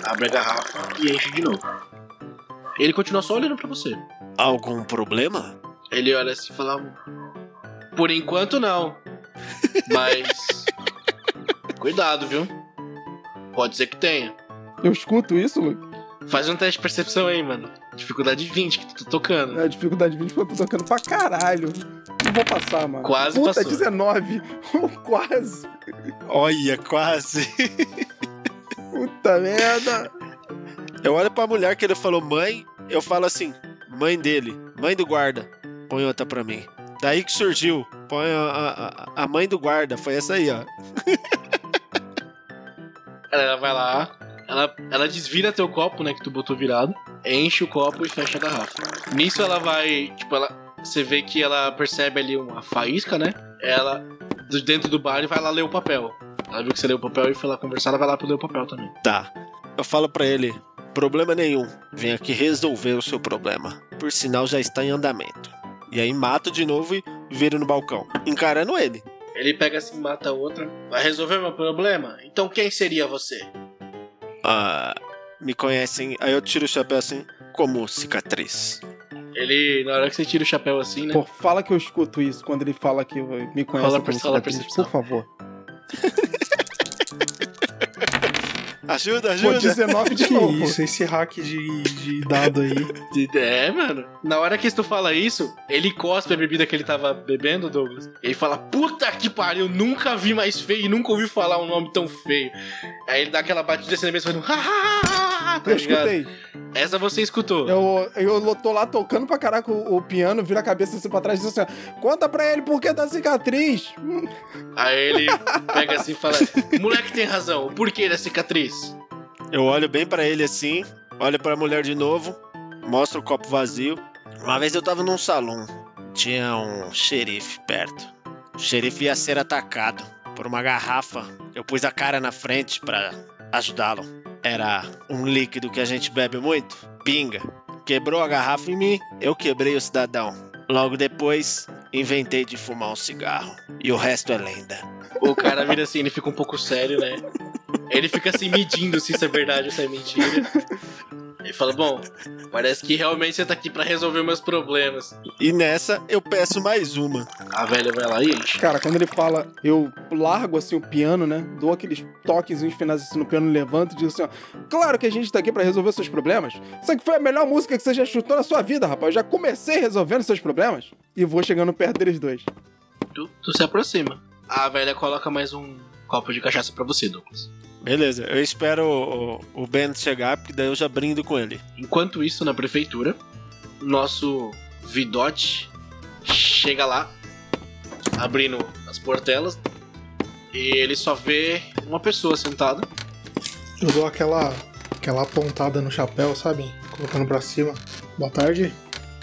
Speaker 3: abre a garrafa e enche de novo. Ele continua só olhando pra você.
Speaker 4: Algum problema?
Speaker 3: Ele olha assim e fala: Por enquanto não. Mas. Cuidado, viu? Pode ser que tenha.
Speaker 1: Eu escuto isso, Luke.
Speaker 3: Faz um teste de percepção aí, mano. Dificuldade 20 que tu tá tocando.
Speaker 1: É, dificuldade 20 porque eu tô tocando pra caralho. Não vou passar, mano.
Speaker 3: Quase
Speaker 1: Puta,
Speaker 3: passou.
Speaker 1: 19. Quase.
Speaker 4: Olha, quase.
Speaker 1: Puta merda.
Speaker 4: Eu olho pra mulher que ele falou mãe, eu falo assim, mãe dele, mãe do guarda, põe outra pra mim. Daí que surgiu, põe a, a, a- mãe do guarda, foi essa aí, ó.
Speaker 3: Ela vai lá, ela, ela desvira teu copo, né, que tu botou virado, enche o copo e fecha a garrafa. Nisso ela vai, tipo, ela. Você vê que ela percebe ali uma faísca, né? Ela, de dentro do bar, e vai lá ler o papel. Ela viu que você leu o papel e foi lá conversar, ela vai lá pra ler o papel também.
Speaker 4: Tá. Eu falo pra ele, problema nenhum, vem aqui resolver o seu problema. Por sinal, já está em andamento. E aí mato de novo e viro no balcão, encarando ele.
Speaker 3: Ele pega assim, mata a outra. Vai resolver meu problema? Então quem seria você?
Speaker 4: Ah, me conhecem, aí eu tiro o chapéu assim, como cicatriz.
Speaker 3: Ele, na hora que você tira o chapéu assim, né?
Speaker 1: Pô, fala que eu escuto isso quando ele fala que me conhece
Speaker 3: Rola
Speaker 1: como cicatriz,
Speaker 3: percepção.
Speaker 1: por favor.
Speaker 4: Ajuda,
Speaker 1: Pô,
Speaker 4: ajuda!
Speaker 1: 19 de
Speaker 2: Que
Speaker 1: novo.
Speaker 2: isso, esse hack de, de dado aí.
Speaker 3: É, mano. Na hora que tu fala isso, ele cospe a bebida que ele tava bebendo, Douglas. Ele fala: Puta que pariu, nunca vi mais feio e nunca ouvi falar um nome tão feio. Aí ele dá aquela batida assim na mesa falando: "Ha, ha, ha, ha", tá
Speaker 1: Eu
Speaker 3: ligado?
Speaker 1: escutei.
Speaker 3: Essa você escutou.
Speaker 1: Eu, eu tô lá tocando pra caraca o, o piano, vira a cabeça assim pra trás e diz assim: conta pra ele por que da cicatriz. Hum,
Speaker 3: Aí ele pega assim e fala: Moleque tem razão, o porquê da cicatriz?
Speaker 4: Eu olho bem pra ele assim, olho pra mulher de novo, mostro o copo vazio. Uma vez eu tava num salão, tinha um xerife perto. O xerife ia ser atacado por uma garrafa. Eu pus a cara na frente pra ajudá-lo. Era um líquido que a gente bebe muito, pinga. Quebrou a garrafa em mim, eu quebrei o cidadão. Logo depois, inventei de fumar um cigarro. E o resto é lenda.
Speaker 3: O cara vira assim, ele fica um pouco sério, né? Ele fica assim medindo se isso é verdade ou se é mentira. Ele fala: Bom, parece que realmente você tá aqui pra resolver meus problemas.
Speaker 4: E nessa eu peço mais uma.
Speaker 3: A velha vai lá e enche.
Speaker 1: Cara, quando ele fala, eu largo assim o piano, né? Dou aqueles toquezinhos finais assim no piano, levanto e digo assim, ó. Claro que a gente tá aqui pra resolver seus problemas. Isso aqui foi a melhor música que você já chutou na sua vida, rapaz. Eu já comecei resolvendo seus problemas. E vou chegando perto deles dois.
Speaker 3: Tu, tu se aproxima. A velha coloca mais um copo de cachaça pra você, Douglas.
Speaker 4: Beleza, eu espero o, o Ben chegar, porque daí eu já brindo com ele.
Speaker 3: Enquanto isso, na prefeitura, nosso Vidote chega lá, abrindo as portelas, e ele só vê uma pessoa sentada.
Speaker 2: Eu dou aquela, aquela apontada no chapéu, sabe? Colocando pra cima. Boa tarde.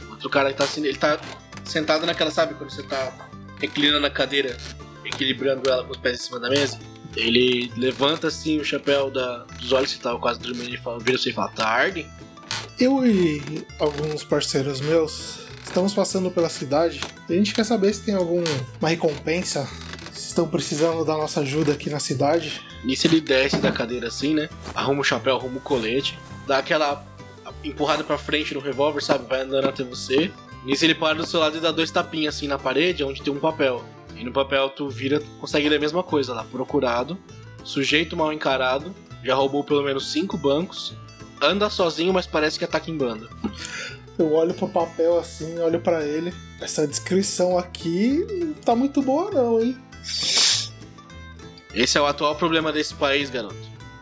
Speaker 3: Outro cara que tá assim, ele tá sentado naquela, sabe, quando você tá reclinando a cadeira, equilibrando ela com os pés em cima da mesa. Ele levanta assim o chapéu da, dos olhos que tava quase dormindo e fala, vira você e fala, tarde.
Speaker 2: Eu e alguns parceiros meus estamos passando pela cidade e a gente quer saber se tem alguma recompensa. Se estão precisando da nossa ajuda aqui na cidade.
Speaker 3: Nisso ele desce da cadeira assim, né? Arruma o chapéu, arruma o colete, dá aquela empurrada pra frente no revólver, sabe? Vai andando até você. Nisso ele para do seu lado e dá dois tapinhas assim na parede, onde tem um papel. E no papel tu vira, consegue ler a mesma coisa lá. Procurado, sujeito mal encarado, já roubou pelo menos cinco bancos, anda sozinho, mas parece que ataca em banda.
Speaker 2: Eu olho pro papel assim, olho pra ele. Essa descrição aqui não tá muito boa não, hein?
Speaker 3: Esse é o atual problema desse país, garoto.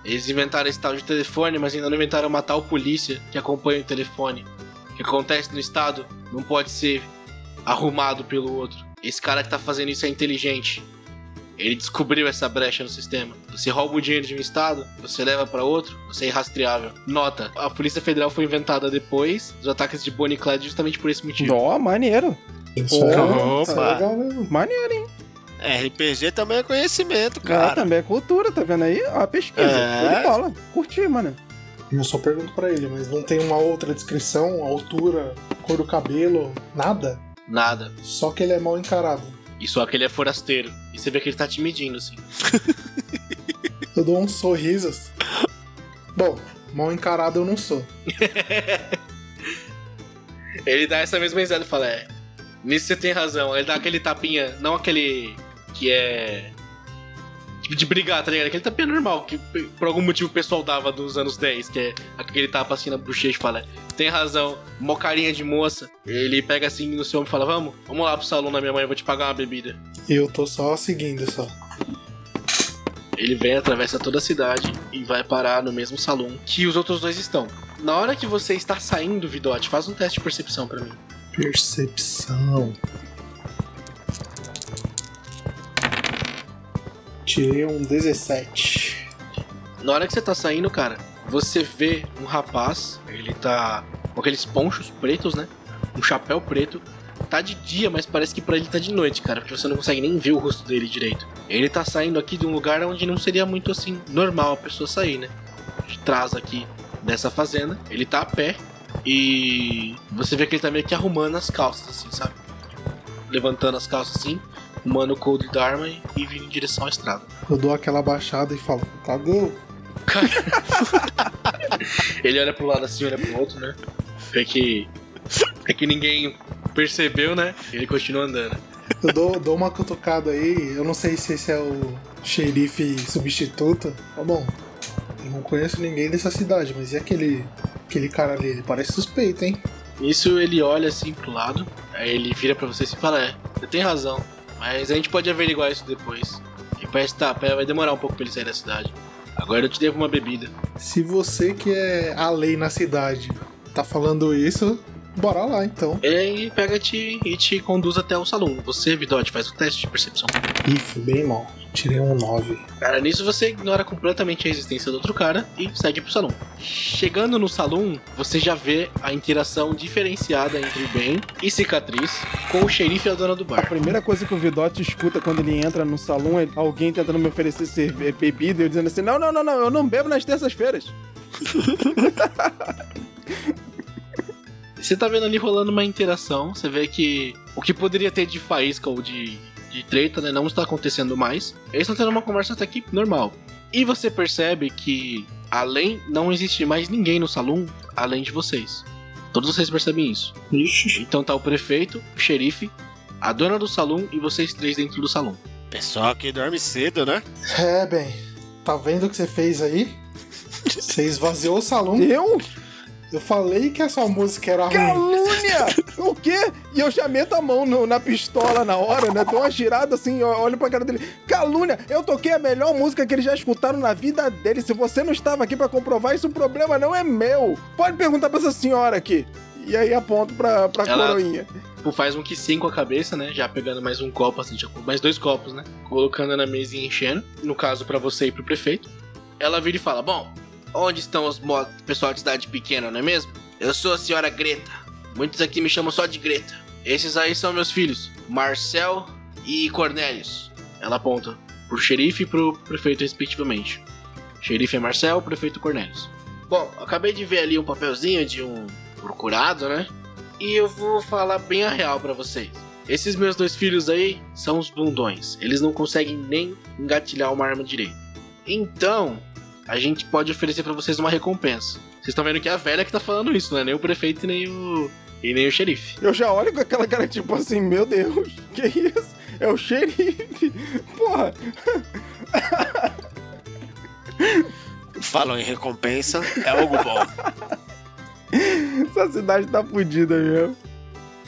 Speaker 3: Eles inventaram esse tal de telefone, mas ainda não inventaram uma tal polícia que acompanha o telefone. O que acontece no estado não pode ser arrumado pelo outro. Esse cara que tá fazendo isso é inteligente. Ele descobriu essa brecha no sistema. Você rouba o dinheiro de um estado, você leva pra outro, você é irrastreável. Nota: a Polícia Federal foi inventada depois dos ataques de Bonnie e Clyde justamente por esse motivo.
Speaker 1: Ó, maneiro.
Speaker 2: Isso é,
Speaker 4: Opa.
Speaker 2: legal mesmo.
Speaker 1: Maneiro, hein?
Speaker 4: RPG também é conhecimento,
Speaker 1: Cara,
Speaker 4: cara.
Speaker 1: também é cultura, tá vendo aí? Ó, a pesquisa.
Speaker 4: É.
Speaker 1: Show de bola. Curti, mano.
Speaker 2: Eu só pergunto pra ele, mas não tem uma outra descrição, altura, cor do cabelo, nada?
Speaker 3: Nada.
Speaker 2: Só que ele é mal encarado.
Speaker 3: E só que ele é forasteiro. E você vê que ele tá te medindo, assim.
Speaker 2: Eu dou uns sorrisos. Bom, mal encarado eu não sou.
Speaker 3: Ele dá essa mesma risada e fala: É, nisso você tem razão. Ele dá aquele tapinha, não aquele que é. De brigar, tá ligado? Aquele tapinha normal, que por algum motivo o pessoal dava dos anos 10, que é aquele tapa assim na bochecha e fala: Tem razão, mó carinha de moça. Ele pega assim no seu ombro e fala: Vamos, vamos lá pro salão da minha mãe, eu vou te pagar uma bebida.
Speaker 2: Eu tô só seguindo só.
Speaker 3: Ele vem, atravessa toda a cidade e vai parar no mesmo salão que os outros dois estão. Na hora que você está saindo, Vidote, faz um teste de percepção pra mim.
Speaker 2: Percepção. Tirei um 17.
Speaker 3: Na hora que você tá saindo, cara, você vê um rapaz, ele tá com aqueles ponchos pretos, né? Um chapéu preto. Tá de dia, mas parece que pra ele tá de noite, cara, porque você não consegue nem ver o rosto dele direito. Ele tá saindo aqui de um lugar onde não seria muito assim normal a pessoa sair, né? De trás aqui dessa fazenda. Ele tá a pé e você vê que ele tá meio que arrumando as calças, assim, sabe? Levantando as calças assim, arrumando o cold da arma e, vindo em direção à estrada.
Speaker 2: Eu dou aquela baixada e falo, cagou.
Speaker 3: Ele olha pro lado assim, olha pro outro, né? Vê que. É que ninguém percebeu, né? Ele continua andando.
Speaker 2: Eu dou, dou uma cutucada aí, eu não sei se esse é o xerife substituto. Tá bom, eu não conheço ninguém dessa cidade, mas e aquele, aquele cara ali? Ele parece suspeito, hein?
Speaker 3: Nisso ele olha assim pro lado, aí ele vira pra você e fala: É, você tem razão, mas a gente pode averiguar isso depois. E parece que tá, a pé vai demorar um pouco pra ele sair da cidade. Agora eu te devo uma bebida.
Speaker 2: Se você que é a lei na cidade tá falando isso, bora lá então.
Speaker 3: Ele pega-te e te conduz até o salão. Você, Vidote, faz o teste de percepção.
Speaker 2: Fui bem mal. Tirei um 9.
Speaker 3: Cara, nisso você ignora completamente a existência do outro cara e segue pro salão. Chegando no salão, você já vê a interação diferenciada entre Ben e Cicatriz com o xerife e a dona do
Speaker 1: A
Speaker 3: bar.
Speaker 1: primeira coisa que o Vidote escuta quando ele entra no salão é alguém tentando me oferecer cerve- bebida e eu dizendo assim: não, não, não, não, eu não bebo nas terças-feiras.
Speaker 3: Você tá vendo ali rolando uma interação, você vê que o que poderia ter de faísca ou de, de treta, né, não está acontecendo mais. Eles estão tendo uma conversa até que normal. E você percebe que, além, não existe mais ninguém no salão além de vocês. Todos vocês percebem isso.
Speaker 2: Ixi.
Speaker 3: Então tá o prefeito, o xerife, a dona do salão e vocês três dentro do salão.
Speaker 4: Pessoal que dorme cedo, né?
Speaker 2: É, bem. Tá vendo o que você fez aí? Você esvaziou o salão.
Speaker 1: Eu?
Speaker 2: Eu falei que essa música era ruim.
Speaker 1: Calúnia! o quê? E eu já meto a mão no- na pistola na hora, né? Dou uma girada assim, olho pra cara dele. Calúnia! Eu toquei a melhor música que eles já escutaram na vida deles. Se você não estava aqui pra comprovar isso, o problema não é meu. Pode perguntar pra essa senhora aqui. E aí aponto pra, pra
Speaker 3: Ela-
Speaker 1: coroinha.
Speaker 3: Tipo, faz um que sim com a cabeça, né? Já pegando mais um copo, assim, mais dois copos, né? Colocando na mesa e enchendo. No caso, pra você e pro prefeito. Ela vira e fala: Bom, onde estão os pessoal de cidade pequena, não é mesmo? Eu sou a senhora Greta. Muitos aqui me chamam só de Greta. Esses aí são meus filhos, Marcel e Cornélios. Ela aponta pro xerife e pro prefeito, respectivamente. Xerife é Marcel, prefeito Cornélios. Bom, acabei de ver ali um papelzinho de um procurado, né? E eu vou falar bem a real pra vocês. Esses meus dois filhos aí são os bundões. Eles não conseguem nem engatilhar uma arma direito. Então, a gente pode oferecer pra vocês uma recompensa. Vocês estão vendo que é a velha que tá falando isso, não é nem o prefeito e nem o e nem o xerife.
Speaker 1: Eu já olho com aquela cara tipo assim, meu Deus, que isso? É o xerife. Porra,
Speaker 4: Falam em recompensa, é algo bom.
Speaker 1: essa cidade tá fodida mesmo.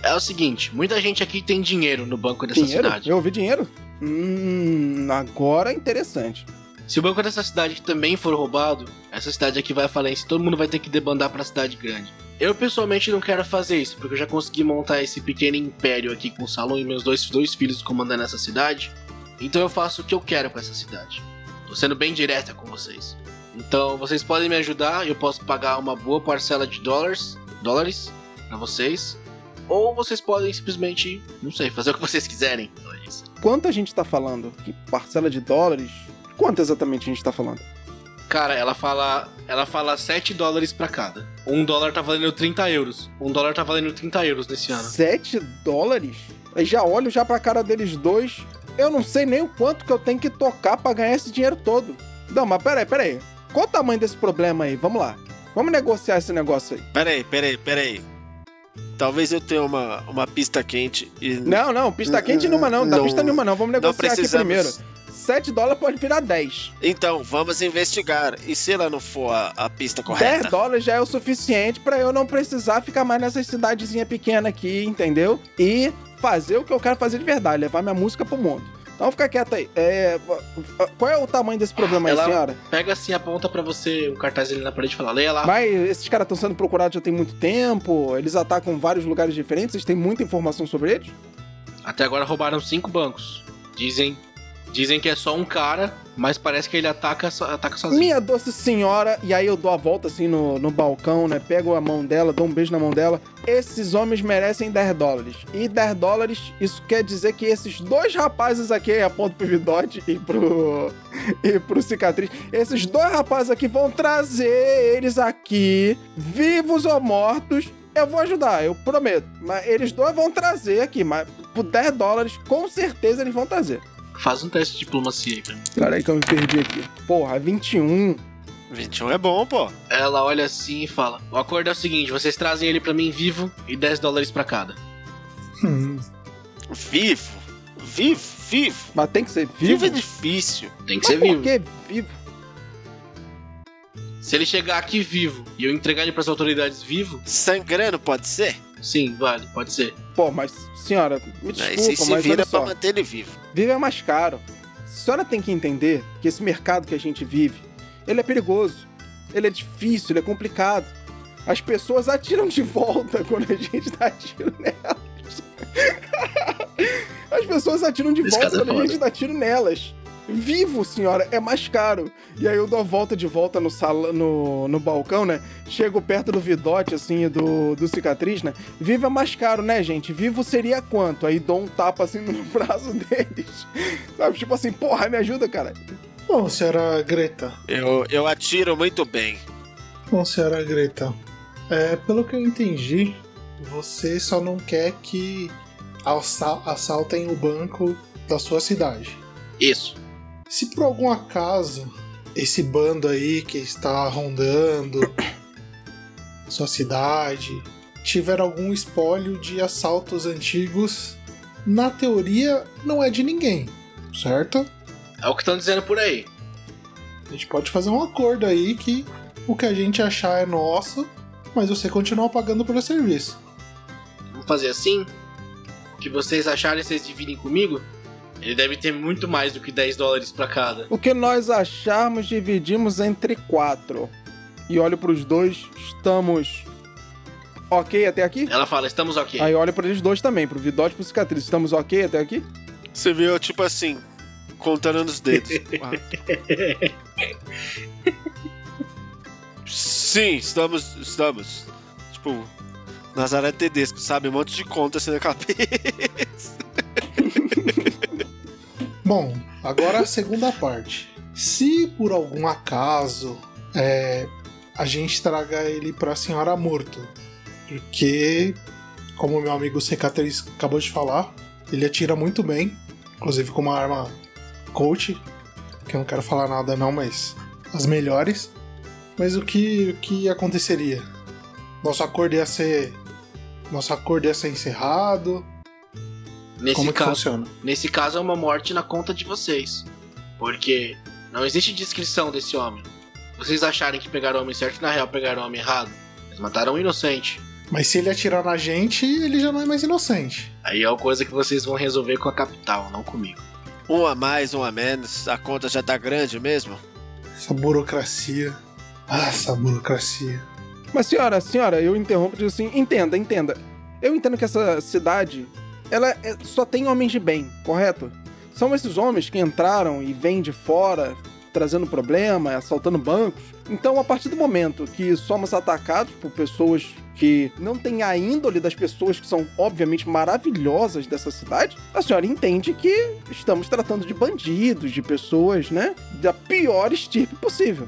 Speaker 3: É o seguinte, muita gente aqui tem dinheiro no banco dessa
Speaker 1: Dinheiro?
Speaker 3: cidade.
Speaker 1: Eu ouvi dinheiro? Hum, agora é interessante.
Speaker 3: Se o banco dessa cidade também for roubado, essa cidade aqui vai à falência todo mundo vai ter que debandar pra cidade grande. Eu pessoalmente não quero fazer isso, porque eu já consegui montar esse pequeno império aqui com o salão e meus dois, dois filhos comandando essa cidade. Então eu faço o que eu quero com essa cidade. Tô sendo bem direta com vocês. Então vocês podem me ajudar, eu posso pagar uma boa parcela de dólares, dólares para vocês, ou vocês podem simplesmente, não sei, fazer o que vocês quiserem.
Speaker 1: Quanto a gente tá falando? Que parcela de dólares? Quanto exatamente a gente tá falando?
Speaker 3: Cara, ela fala. Ela fala 7 dólares pra cada. Um dólar tá valendo 30 euros. Um dólar tá valendo 30 euros nesse ano.
Speaker 1: 7 dólares? Aí já olho já pra cara deles dois. Eu não sei nem o quanto que eu tenho que tocar pra ganhar esse dinheiro todo. Não, mas peraí, peraí. Qual o tamanho desse problema aí? Vamos lá. Vamos negociar esse negócio aí.
Speaker 4: Peraí, peraí, peraí. Talvez eu tenha uma, uma pista quente e.
Speaker 1: Não, não, pista quente nenhuma não. Não dá
Speaker 4: Não-
Speaker 1: pista nenhuma não. Vamos
Speaker 4: não
Speaker 1: negociar aqui
Speaker 4: precisamos.
Speaker 1: primeiro. 7 dólares pode virar 10.
Speaker 4: Então, vamos investigar. E se ela não for a, a pista
Speaker 1: 10
Speaker 4: correta?
Speaker 1: dólares já é o suficiente pra eu não precisar ficar mais nessa cidadezinha pequena aqui, entendeu? E fazer o que eu quero fazer de verdade, levar minha música pro mundo. Então fica quieto aí. É, qual é o tamanho desse problema aí,
Speaker 3: Ela-
Speaker 1: senhora?
Speaker 3: Pega assim, aponta pra você um cartaz ali na parede e fala: leia lá.
Speaker 1: Mas esses caras estão sendo procurados já tem muito tempo, eles atacam vários lugares diferentes, vocês têm muita informação sobre eles?
Speaker 3: Até agora roubaram cinco bancos. Dizem. Dizem que é só um cara, mas parece que ele ataca, ataca sozinho.
Speaker 1: Minha doce senhora, e aí eu dou a volta assim no, no balcão, né? Pego a mão dela, dou um beijo na mão dela. Esses homens merecem 10 dólares. E 10 dólares, isso quer dizer que esses dois rapazes aqui, aponto pro Vidote e pro. e pro cicatriz, esses dois rapazes aqui vão trazer eles aqui, vivos ou mortos. Eu vou ajudar, eu prometo. Mas eles dois vão trazer aqui, mas por 10 dólares, com certeza eles vão trazer.
Speaker 3: Faz um teste de diplomacia aí pra mim.
Speaker 1: Pera aí que eu me perdi aqui. Porra, 21.
Speaker 4: 21 é bom, pô.
Speaker 3: Ela olha assim e fala: O acordo é o seguinte: vocês trazem ele pra mim vivo e 10 dólares pra cada.
Speaker 2: Hum,
Speaker 4: Vivo. Vivo, vivo.
Speaker 1: Mas tem que ser
Speaker 4: Vivo
Speaker 1: vivo.
Speaker 4: é difícil.
Speaker 3: Tem que
Speaker 1: Mas
Speaker 3: ser
Speaker 1: por
Speaker 3: vivo.
Speaker 1: que vivo?
Speaker 3: Se ele chegar aqui vivo e eu entregar ele pras autoridades vivo,
Speaker 4: Sangrando pode ser?
Speaker 3: Sim, vale, pode ser.
Speaker 1: Pô, mas senhora, me desculpa,
Speaker 4: você se
Speaker 1: mas
Speaker 4: vira
Speaker 1: olha
Speaker 4: pra
Speaker 1: só.
Speaker 4: manter ele vivo.
Speaker 1: Vivo é mais caro. A senhora tem que entender que esse mercado que a gente vive, ele é perigoso. Ele é difícil, ele é complicado. As pessoas atiram de volta quando a gente dá tiro nelas. As pessoas atiram de
Speaker 3: Esse
Speaker 1: volta
Speaker 3: é
Speaker 1: quando a
Speaker 3: foda.
Speaker 1: gente dá tiro nelas. Vivo, senhora, é mais caro. E aí eu dou a volta de volta no, sala, no, no balcão, né? Chego perto do Vidote, assim, e do, do cicatriz, né? Vivo é mais caro, né, gente? Vivo seria quanto? Aí dou um tapa assim no braço deles. Sabe? Tipo assim, porra, me ajuda, cara.
Speaker 2: Bom, senhora Greta.
Speaker 4: Eu, eu atiro muito bem.
Speaker 2: Bom, senhora Greta. É, pelo que eu entendi, você só não quer que assa- assaltem o banco da sua cidade.
Speaker 3: Isso.
Speaker 2: Se por algum acaso esse bando aí que está rondando sua cidade tiver algum espólio de assaltos antigos, na teoria não é de ninguém, certo?
Speaker 3: É o que estão dizendo por aí.
Speaker 2: A gente pode fazer um acordo aí que o que a gente achar é nosso, mas você continua pagando pelo serviço.
Speaker 3: Vamos fazer assim? O que vocês acharem, vocês dividem comigo? Ele deve ter muito mais do que 10 dólares pra cada.
Speaker 1: O que nós acharmos, dividimos entre quatro. E olho pros dois, estamos ok até aqui?
Speaker 3: Ela fala, estamos ok.
Speaker 1: Aí olha pra eles dois também, pro Vidote e pro Cicatriz. Estamos ok até aqui?
Speaker 4: Você viu, tipo assim, contando nos dedos. Sim, estamos. Estamos. Tipo, Nazaré Tedesco, sabe? Um monte de conta assim na cabeça.
Speaker 2: Bom, agora a segunda parte. Se por algum acaso é, a gente traga ele pra senhora morto, porque, como meu amigo Cicatriz acabou de falar, ele atira muito bem, inclusive com uma arma coach, que eu não quero falar nada não, mas as melhores. Mas o que, o que aconteceria? Nosso acordo ia ser. Nosso acordo ia ser encerrado.
Speaker 3: Nesse
Speaker 2: Como que
Speaker 3: caso,
Speaker 2: funciona?
Speaker 3: nesse caso é uma morte na conta de vocês. Porque não existe descrição desse homem. Vocês acharem que pegaram o homem certo e na real pegaram o homem errado. Eles mataram um inocente.
Speaker 2: Mas se ele atirar na gente, ele já não é mais inocente.
Speaker 3: Aí é uma coisa que vocês vão resolver com a capital, não comigo.
Speaker 4: Um a mais, um a menos, a conta já tá grande mesmo?
Speaker 2: Essa burocracia. Ah, essa burocracia.
Speaker 1: Mas senhora, senhora, eu interrompo e digo assim, entenda, entenda. Eu entendo que essa cidade, ela é- só tem homens de bem, correto? São esses homens que entraram e vêm de fora, trazendo problema, assaltando bancos. Então, a partir do momento que somos atacados por pessoas que não têm a índole das pessoas que são, obviamente, maravilhosas dessa cidade, a senhora entende que estamos tratando de bandidos, de pessoas, né, da pior estirpe possível.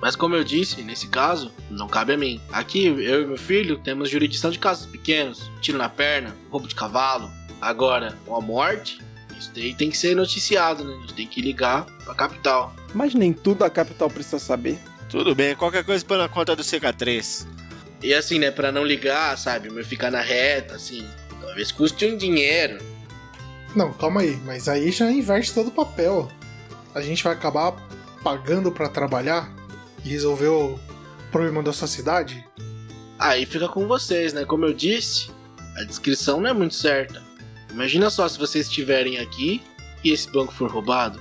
Speaker 3: Mas como eu disse, nesse caso, não cabe a mim. Aqui, eu e meu filho temos jurisdição de casos pequenos. Tiro na perna, roubo de cavalo. Agora, uma morte, isso daí tem que ser noticiado, né? A gente tem que ligar pra capital.
Speaker 1: Mas nem tudo a capital precisa saber.
Speaker 4: Tudo bem, qualquer coisa põe na conta do CK3.
Speaker 3: E assim, né, pra não ligar, sabe? Mas ficar na reta, assim. Talvez custe um dinheiro.
Speaker 2: Não, calma aí, mas aí já inverte todo o papel. A gente vai acabar pagando pra trabalhar e resolver o problema da sua cidade?
Speaker 3: Aí fica com vocês, né? Como eu disse, a descrição não é muito certa. Imagina só se vocês estiverem aqui e esse banco for roubado.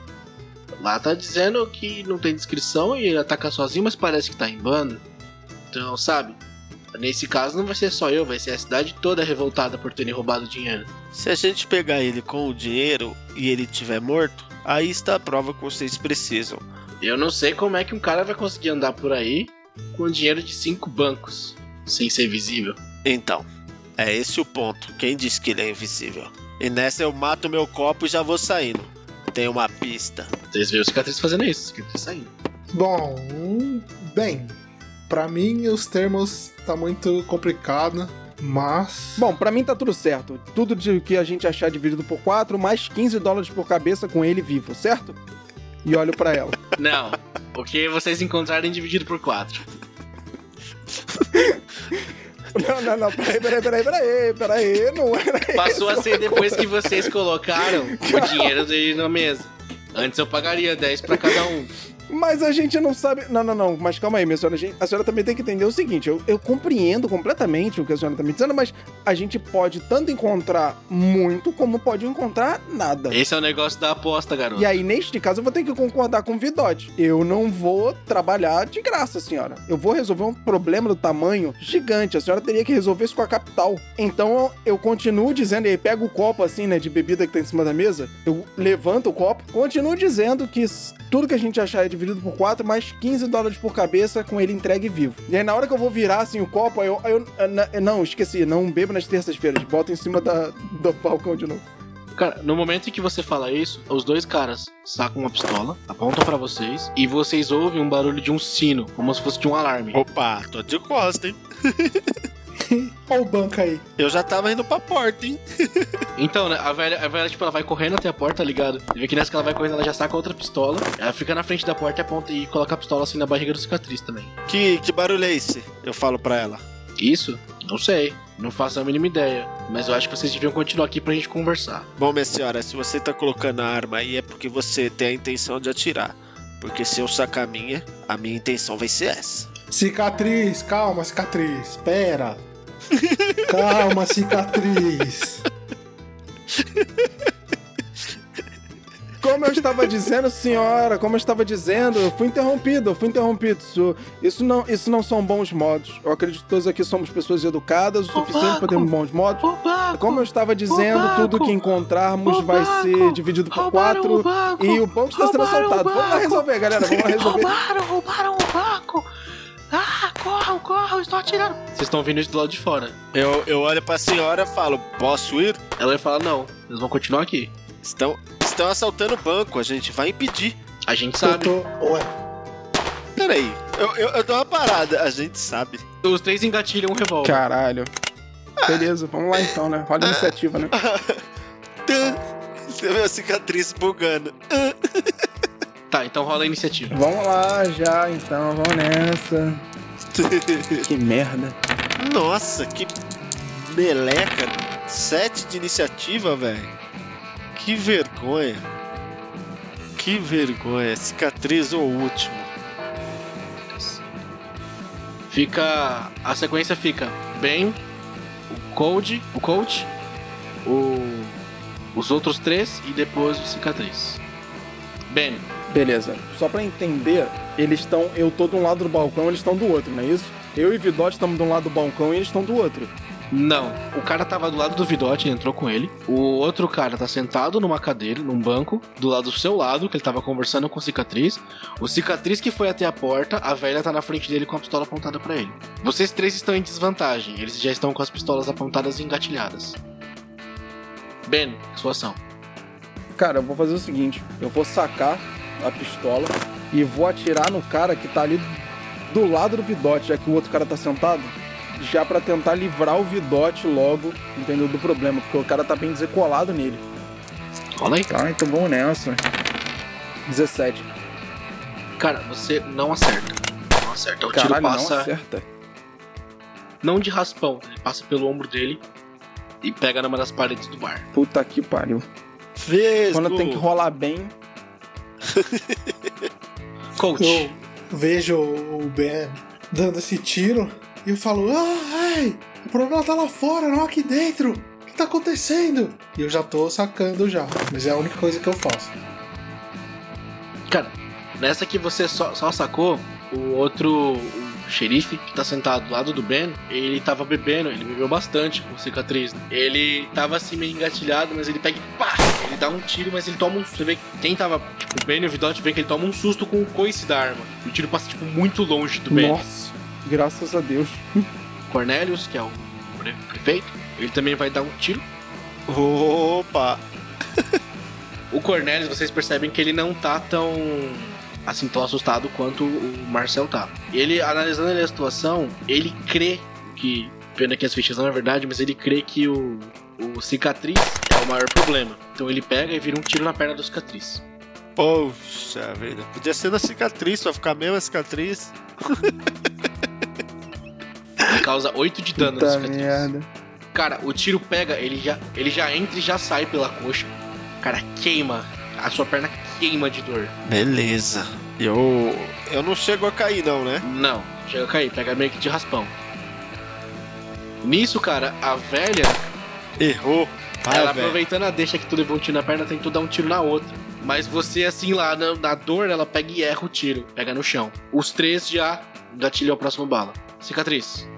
Speaker 3: Lá tá dizendo que não tem descrição e ele ataca sozinho, mas parece que tá em bando. Então, sabe? Nesse caso não vai ser só eu, vai ser a cidade toda revoltada por terem roubado dinheiro.
Speaker 4: Se a gente pegar ele com o dinheiro e ele tiver morto, aí está a prova que vocês precisam.
Speaker 3: Eu não sei como é que um cara vai conseguir andar por aí com dinheiro de cinco bancos, sem ser visível.
Speaker 4: Então, é esse o ponto. Quem disse que ele é invisível? E nessa eu mato meu copo e já vou saindo. Tem uma pista.
Speaker 3: Vocês viram o cicatriz fazendo isso, cicatriz saindo.
Speaker 2: Bom, bem, pra mim os termos tá muito complicado, mas
Speaker 1: Bom, pra mim tá tudo certo. Tudo de que a gente achar dividido por 4, mais 15 dólares por cabeça com ele vivo, certo? E olho pra ela.
Speaker 3: Não, porque vocês encontrarem dividido por quatro.
Speaker 1: Não, não, não, peraí, peraí, peraí, peraí, peraí, não era
Speaker 3: Passou a ser depois que vocês colocaram o dinheiro dele na mesa. Antes eu pagaria 10 pra cada um.
Speaker 1: Mas a gente não sabe. Não, não, não. Mas calma aí, minha senhora. A, gente- a senhora também tem que entender o seguinte: eu, eu compreendo completamente o que a senhora tá me dizendo, mas a gente pode tanto encontrar muito como pode encontrar nada.
Speaker 3: Esse é o negócio da aposta, garoto.
Speaker 1: E aí, neste caso, eu vou ter que concordar com o Vidote. Eu não vou trabalhar de graça, senhora. Eu vou resolver um problema do tamanho gigante. A senhora teria que resolver isso com a capital. Então, eu continuo dizendo, e aí pego o copo assim, né, de bebida que tá em cima da mesa, eu levanto o copo, continuo dizendo que tudo que a gente achar é dividido por 4, mais 15 dólares por cabeça com ele entregue vivo. E aí, na hora que eu vou virar assim o copo, aí eu. aí eu- ah, na- não, esqueci, não bebo nas terças-feiras. Bota em cima da, do balcão de novo.
Speaker 3: Cara, no momento em que você fala isso, os dois caras sacam uma pistola, apontam pra vocês e vocês ouvem um barulho de um sino, como se fosse de um alarme.
Speaker 4: Opa, tô de costa, hein?
Speaker 2: Olha o banco aí.
Speaker 4: Eu já tava indo pra porta, hein?
Speaker 3: Então, né, a velha, a velha, tipo, ela vai correndo até a porta, tá ligado? E vê que nessa que ela vai correndo, ela já saca outra pistola. Ela fica na frente da porta e aponta e coloca a pistola assim na barriga do cicatriz também.
Speaker 4: Que, que barulho é esse? Eu falo pra ela.
Speaker 3: Isso? Não sei. Não faço a mínima ideia. Mas eu acho que vocês deviam continuar aqui pra gente conversar.
Speaker 4: Bom, minha senhora, se você tá colocando a arma aí é porque você tem a intenção de atirar. Porque se eu sacar a minha, a minha intenção vai ser essa.
Speaker 2: Cicatriz, calma, cicatriz. Espera. Calma, cicatriz.
Speaker 1: Como eu estava dizendo, senhora, como eu estava dizendo, eu fui interrompido, eu fui interrompido. Isso, isso, não, isso não são bons modos. Eu acredito que todos aqui somos pessoas educadas o suficiente para termos bons modos. Como eu estava dizendo, tudo que encontrarmos vai ser dividido por quatro e o banco está sendo assaltado. Vamos lá resolver, galera, vamos lá resolver.
Speaker 5: Roubaram, roubaram corram, corram, estou atirando.
Speaker 3: Vocês estão vindo isso do lado de fora.
Speaker 4: Eu, eu olho pra senhora e falo, posso ir?
Speaker 3: Ela vai falar, não, eles vão continuar aqui.
Speaker 4: Estão, estão assaltando o banco, a gente vai impedir.
Speaker 3: A gente
Speaker 2: Eu
Speaker 3: sabe.
Speaker 2: tô. Ué,
Speaker 4: Peraí, eu, eu, eu dou uma parada, a gente sabe.
Speaker 3: Os três engatilham um revólver.
Speaker 1: Caralho. Beleza, vamos lá então, né? Roda a iniciativa, né?
Speaker 4: Você vê a cicatriz bugando.
Speaker 3: Tá, então rola a iniciativa.
Speaker 1: Vamos lá já, então, vamos nessa. Que merda.
Speaker 4: Nossa, que meleca. Sete de iniciativa, velho. Que vergonha. Que vergonha. Cicatriz o último.
Speaker 3: Fica. A sequência fica Ben, o Cold, o Coach, o. Os outros três e depois o cicatriz. Ben,
Speaker 1: Beleza. Só pra entender, eles estão. Eu tô de um lado do balcão, eles estão do outro, não é isso? Eu e Vidote estamos de um lado do balcão e eles estão do outro.
Speaker 3: não. O cara tava do lado do Vidote, ele entrou com ele. O outro cara tá sentado numa cadeira, num banco, do lado do seu lado, que ele tava conversando com o cicatriz. O cicatriz que foi até a porta, a velha tá na frente dele com a pistola apontada pra ele. Vocês três estão em desvantagem, eles já estão com as pistolas apontadas e engatilhadas. Ben, sua ação.
Speaker 1: Cara, eu vou fazer o seguinte: eu vou sacar a pistola e vou atirar no cara que tá ali do lado do Vidote, já que o outro cara tá sentado. Já pra tentar livrar o Vidote logo, entendeu? Do problema, porque o cara tá bem desecolado nele.
Speaker 3: Rola aí.
Speaker 1: Tá, então vamos nessa. 17.
Speaker 3: Cara, você não acerta. Não acerta. O tiro
Speaker 1: Caralho, não
Speaker 3: passa.
Speaker 1: acerta.
Speaker 3: não de raspão, ele passa pelo ombro dele e pega numa das paredes do bar.
Speaker 1: Puta que pariu.
Speaker 4: Vesgo.
Speaker 1: Quando tem que rolar bem,
Speaker 3: Coach,
Speaker 2: eu vejo o Ben dando esse tiro e eu falo: Ah, ai, o problema tá lá fora, não aqui dentro. O que tá acontecendo? E eu já tô sacando já, mas é a única coisa que eu faço.
Speaker 3: cara, nessa que você só, só sacou, o outro o xerife que tá sentado do lado do Ben, ele tava bebendo, ele bebeu bastante com cicatriz. né? Ele tava assim meio engatilhado, mas ele pega e pá! Ele dá um tiro, mas ele toma um. Você vê que quem tava, tipo, o Ben e o Vidote vê que ele toma um susto com o coice da arma. E o tiro passa, tipo, muito longe do Ben.
Speaker 1: nossa, graças a Deus.
Speaker 3: Cornelius, que é o pre- prefeito, ele também vai dar um tiro.
Speaker 4: Opa!
Speaker 3: O Cornelius, vocês percebem que ele não tá tão assim tão assustado quanto o Marcel tá. Ele analisando ali a situação, ele crê que pena que as fichas não é verdade, mas ele crê que o, o cicatriz é o maior problema. Então ele pega e vira um tiro na perna do cicatriz.
Speaker 4: Poxa vida. Podia ser na cicatriz, só ficar mesmo a cicatriz.
Speaker 3: Ele causa 8 de dano na
Speaker 1: Puta
Speaker 3: cicatriz.
Speaker 1: merda.
Speaker 3: Cara, o tiro pega, ele já, ele já entra e já sai pela coxa. Cara, queima. A sua perna queima de dor.
Speaker 4: Beleza. Eu. Eu não chego a cair, não, né?
Speaker 3: Não, chega a cair, pega meio que de raspão. Nisso, cara, a velha,
Speaker 4: Errou. Vai,
Speaker 3: ela
Speaker 4: velho.
Speaker 3: aproveitando a deixa que tu levou um tiro na perna, tentou dar um tiro na outra. Mas você, assim, lá na, na dor, ela pega e erra o tiro, pega no chão. Os três já gatilham a próxima bala. Cicatriz.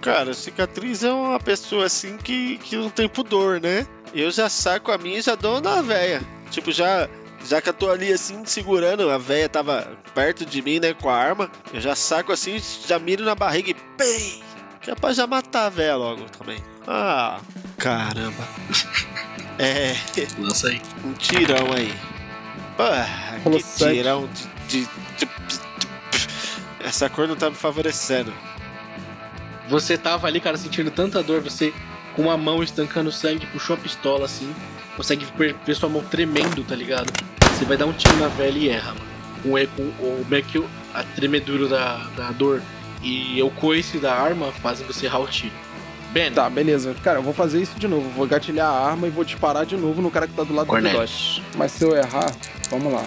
Speaker 4: Cara, cicatriz é uma pessoa assim que, que não tem pudor, né? Eu já saco a minha e já dou na véia. Tipo, já. Já que eu tô ali assim, segurando, a véia tava perto de mim, né, com a arma. Eu já saco assim, já miro na barriga e pei! Que é pra já matar a véia logo também. Ah, caramba. É,
Speaker 3: Lança aí.
Speaker 4: um tirão aí. Ah,
Speaker 1: Falou
Speaker 4: que tirão de, de- de- de- Essa cor não tá me favorecendo.
Speaker 3: Você tava ali, cara, sentindo tanta dor, você uma mão estancando sangue, puxou a pistola assim, consegue ver, sua mão tremendo, tá ligado? Você vai dar um tiro na velha e erra, mano. Com, e- com o que a tremedura da, da dor e o coice da arma fazem você errar o tiro. Ben,
Speaker 1: Tá, beleza. Cara, eu vou fazer isso de novo. Vou gatilhar a arma e vou disparar de novo no cara que tá do lado do Vidote.
Speaker 3: Cornelius.
Speaker 1: Mas se eu errar, vamos lá.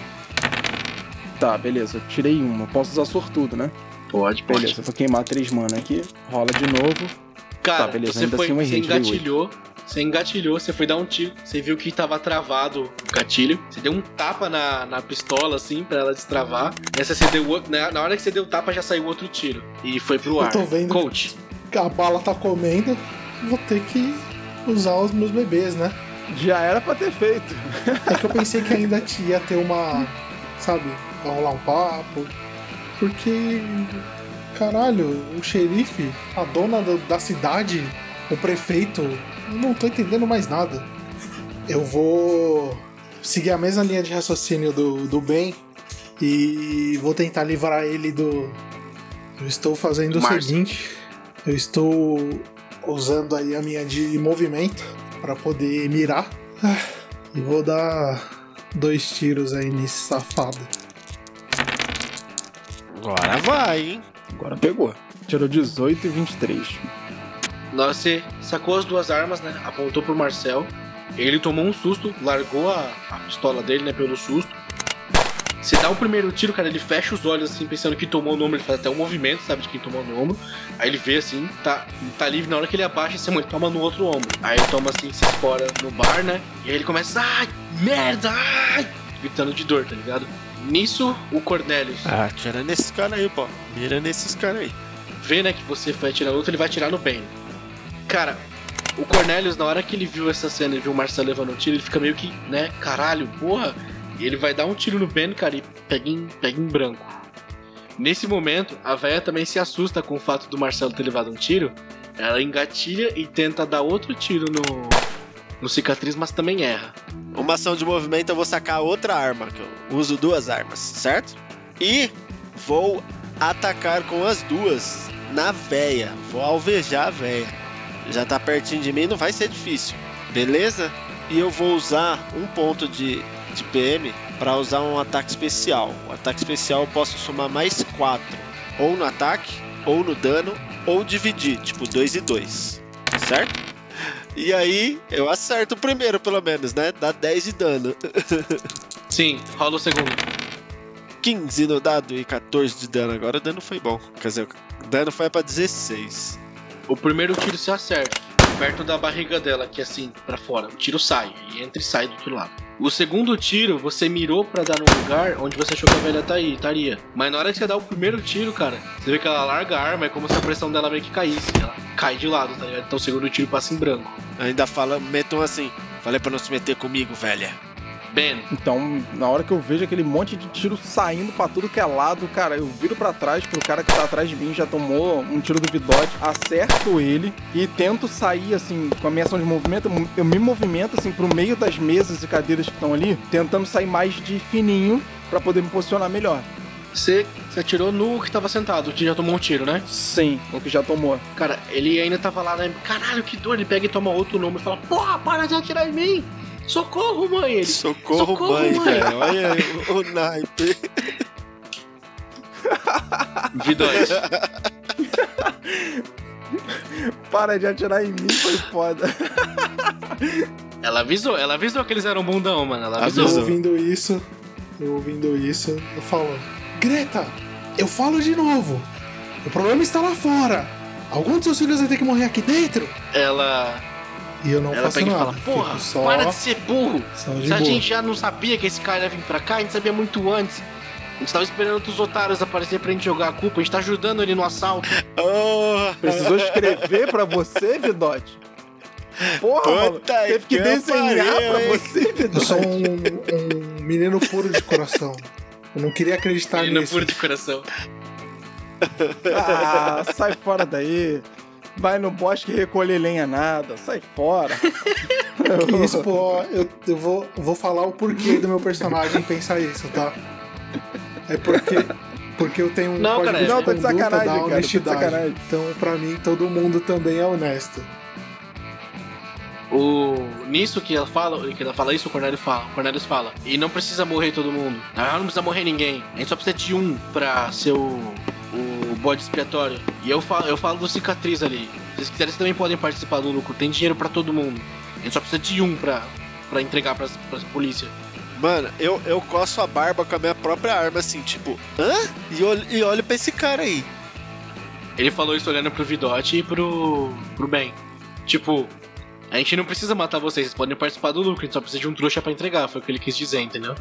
Speaker 1: Tá, beleza. Tirei uma. Posso usar sortudo, né?
Speaker 3: Pode, pode.
Speaker 1: Beleza, vou queimar três mana aqui. Rola de novo.
Speaker 3: Cara,
Speaker 1: Tá, beleza,
Speaker 3: você foi,
Speaker 1: assim eu
Speaker 3: você engatilhou, você engatilhou, você foi dar um tiro, você viu que tava travado o gatilho, você deu um tapa na, na pistola, assim, pra ela destravar. Nessa você deu outro, na, na hora que você deu o tapa, já saiu outro tiro. E foi pro
Speaker 2: Eu
Speaker 3: ar.
Speaker 2: tô vendo.
Speaker 3: Coach,
Speaker 2: A bala tá comendo, vou ter que usar os meus bebês, né?
Speaker 1: Já era pra ter feito.
Speaker 2: É que eu pensei que ainda ia ter uma. Sabe? Vai rolar um papo. Porque. Caralho, o xerife, a dona do- da cidade, o prefeito, eu não tô entendendo mais nada. Eu vou seguir a mesma linha de raciocínio do, do Ben e vou tentar livrar ele do. Eu estou fazendo o
Speaker 3: Márcio.
Speaker 2: seguinte: eu estou usando aí a minha de movimento para poder mirar Ah, e vou dar dois tiros aí nesse safado.
Speaker 4: Agora vai, hein?
Speaker 1: Agora pegou. Tirou 18 e 23.
Speaker 3: na hora que você sacou as duas armas, né? Apontou pro Marcel. Ele tomou um susto, largou a, a pistola dele, né? Pelo susto. Você dá o primeiro tiro, cara, ele fecha os olhos assim, pensando que tomou no ombro, ele faz até um movimento, sabe, de quem tomou no ombro. Aí ele vê assim, tá, tá livre, na hora que ele abaixa, você mãe, toma no outro ombro. Aí ele toma assim, se espora no bar, né? E aí ele começa, ai, merda, ai, gritando de dor, tá ligado? Nisso, o Cornelius
Speaker 4: Ah, tira nesses caras aí, pô. Mira nesses caras aí.
Speaker 3: vê, né, que você vai atirar no outro, ele vai atirar no Ben. Cara, o Cornelius, na hora que ele viu essa cena e viu o Marcelo levando um tiro, ele fica meio que, né, caralho, porra. E ele vai dar um tiro no Ben, cara, e pega em, pega em branco. Nesse momento, a véia também se assusta com o fato do Marcelo ter levado um tiro. Ela engatilha e tenta dar outro tiro no, no cicatriz, mas também erra.
Speaker 4: Uma ação de movimento, eu vou sacar outra arma, que eu uso duas armas, certo? E vou atacar com as duas na véia. Vou alvejar a véia. Já tá pertinho de mim, não vai ser difícil. Beleza? E eu vou usar um ponto de, de PM para usar um ataque especial. O ataque especial eu posso somar mais 4. Ou no ataque, ou no dano, ou dividir, tipo 2 e 2. Certo? E aí, eu acerto o primeiro, pelo menos, né? Dá 10 de dano.
Speaker 3: Sim, rola o segundo.
Speaker 4: 15 no dado e 14 de dano. Agora o dano foi bom. Quer dizer, o dano foi pra 16.
Speaker 3: O primeiro tiro se acerta, perto da barriga dela, que é assim, pra fora. O tiro sai, e entra e sai do outro lado. O segundo tiro, você mirou pra dar no lugar onde você achou que a velha tá aí, estaria. Mas na hora que você dá o primeiro tiro, cara, você vê que ela larga a arma, é como se a pressão dela meio que caísse. Ela cai de lado, tá ligado? Então o segundo tiro passa em branco.
Speaker 4: Ainda fala, metam assim. Falei pra não se meter comigo, velha.
Speaker 3: Ben,
Speaker 1: Então, na hora que eu vejo aquele monte de tiro saindo pra tudo que é lado, cara, eu viro pra trás pro cara que tá atrás de mim, já tomou um tiro do Vidote, acerto ele e tento sair, assim, com a minha ação de movimento, eu me movimento, assim, pro meio das mesas e cadeiras que estão ali, tentando sair mais de fininho pra poder me posicionar melhor.
Speaker 3: você, você atirou no que tava sentado, que já tomou um tiro, né?
Speaker 1: Sim, o que já tomou.
Speaker 3: Cara, ele ainda tava lá, né? Caralho, que dor. Ele pega e toma outro nome e fala: Porra, para de atirar em mim! Socorro, mãe! Ele.
Speaker 4: Socorro,
Speaker 3: Socorro,
Speaker 4: mãe,
Speaker 3: mãe.
Speaker 4: velho. Olha aí o, o naipe.
Speaker 3: Vidote.
Speaker 1: Para de atirar em mim, foi foda.
Speaker 3: ela avisou, ela avisou que eles eram bundão, mano. Ela
Speaker 2: Eu
Speaker 3: avisou.
Speaker 4: Avisou.
Speaker 2: ouvindo isso, eu ouvindo isso, eu falo: Greta, eu falo de novo. O problema está lá fora. Algum dos seus filhos vai ter que morrer aqui dentro?
Speaker 3: Ela.
Speaker 2: E eu não
Speaker 3: Ela
Speaker 2: faço
Speaker 3: pega e
Speaker 2: nada.
Speaker 3: fala: Porra,
Speaker 2: só,
Speaker 3: para de ser burro!
Speaker 2: de
Speaker 3: Se a
Speaker 2: boa.
Speaker 3: gente já não sabia que esse cara ia vir pra cá, a gente sabia muito antes. A gente tava esperando outros otários aparecer pra gente jogar a culpa, a gente tá ajudando ele no assalto.
Speaker 4: Oh,
Speaker 1: Precisou escrever pra você, Vidote? Porra, mano. Teve que
Speaker 4: que
Speaker 1: desenhar pra
Speaker 4: hein?
Speaker 1: você,
Speaker 2: Eu
Speaker 1: Vidote.
Speaker 2: sou um, um menino puro de coração. Eu não queria acreditar
Speaker 3: não
Speaker 2: nisso.
Speaker 3: puro de coração.
Speaker 1: Ah, sai fora daí. Vai no bosque recolher lenha nada. Sai fora.
Speaker 2: Isso, pô, eu, eu vou, vou falar o porquê do meu personagem pensar isso, tá? É porque Porque eu tenho um
Speaker 3: Não,
Speaker 2: código
Speaker 3: cara,
Speaker 2: de
Speaker 1: Não, tô de
Speaker 2: conduta
Speaker 1: sacanagem,
Speaker 2: da
Speaker 1: cara, tô de
Speaker 2: honestidade.
Speaker 1: sacanagem.
Speaker 2: Então, pra mim, todo mundo também é honesto.
Speaker 3: O... Nisso que ela fala, que ela fala isso, o Cornelius fala, o Cornelius fala. E não precisa morrer todo mundo. Ah, não precisa morrer ninguém. A gente só precisa de um pra ser o bode expiatório. E eu falo, eu falo do cicatriz ali. Se vocês quiserem, vocês também podem participar do lucro. Tem dinheiro pra todo mundo. A gente só precisa de um pra, pra entregar pras, pras polícia.
Speaker 4: Mano, eu, eu coço a barba com a minha própria arma, assim, tipo, hã? E olho, e olho pra esse cara aí.
Speaker 3: Ele falou isso olhando pro Vidote e pro, pro Ben. Tipo, a gente não precisa matar vocês, vocês podem participar do lucro, a gente só precisa de um trouxa pra entregar, foi o que ele quis dizer, entendeu?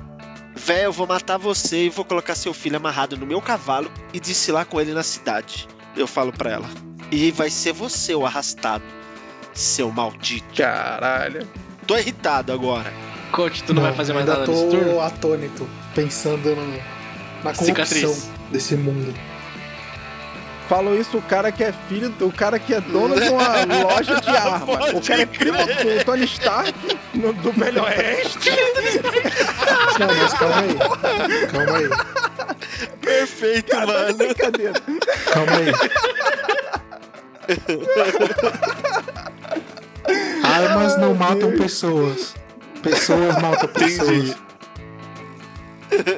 Speaker 4: Véi, eu vou matar você e vou colocar seu filho amarrado no meu cavalo e desfilar com ele na cidade. Eu falo pra ela. E vai ser você o arrastado, seu maldito.
Speaker 1: Caralho.
Speaker 4: Tô irritado agora.
Speaker 3: Coach, tu não, vai fazer mais nada
Speaker 2: tô
Speaker 3: nesse turno?
Speaker 2: atônito, pensando no- na
Speaker 3: Cicatriz.
Speaker 2: corrupção desse mundo.
Speaker 1: Falou isso o cara que é filho, do cara que é dono de uma loja de arma. O cara é primo do Tony Stark, no- do Velho Oeste.
Speaker 2: Não, mas calma aí. Calma aí.
Speaker 4: Perfeito,
Speaker 1: Cara, tá de
Speaker 4: mano.
Speaker 1: brincadeira.
Speaker 2: Calma aí. Armas não matam pessoas. Pessoas matam pessoas.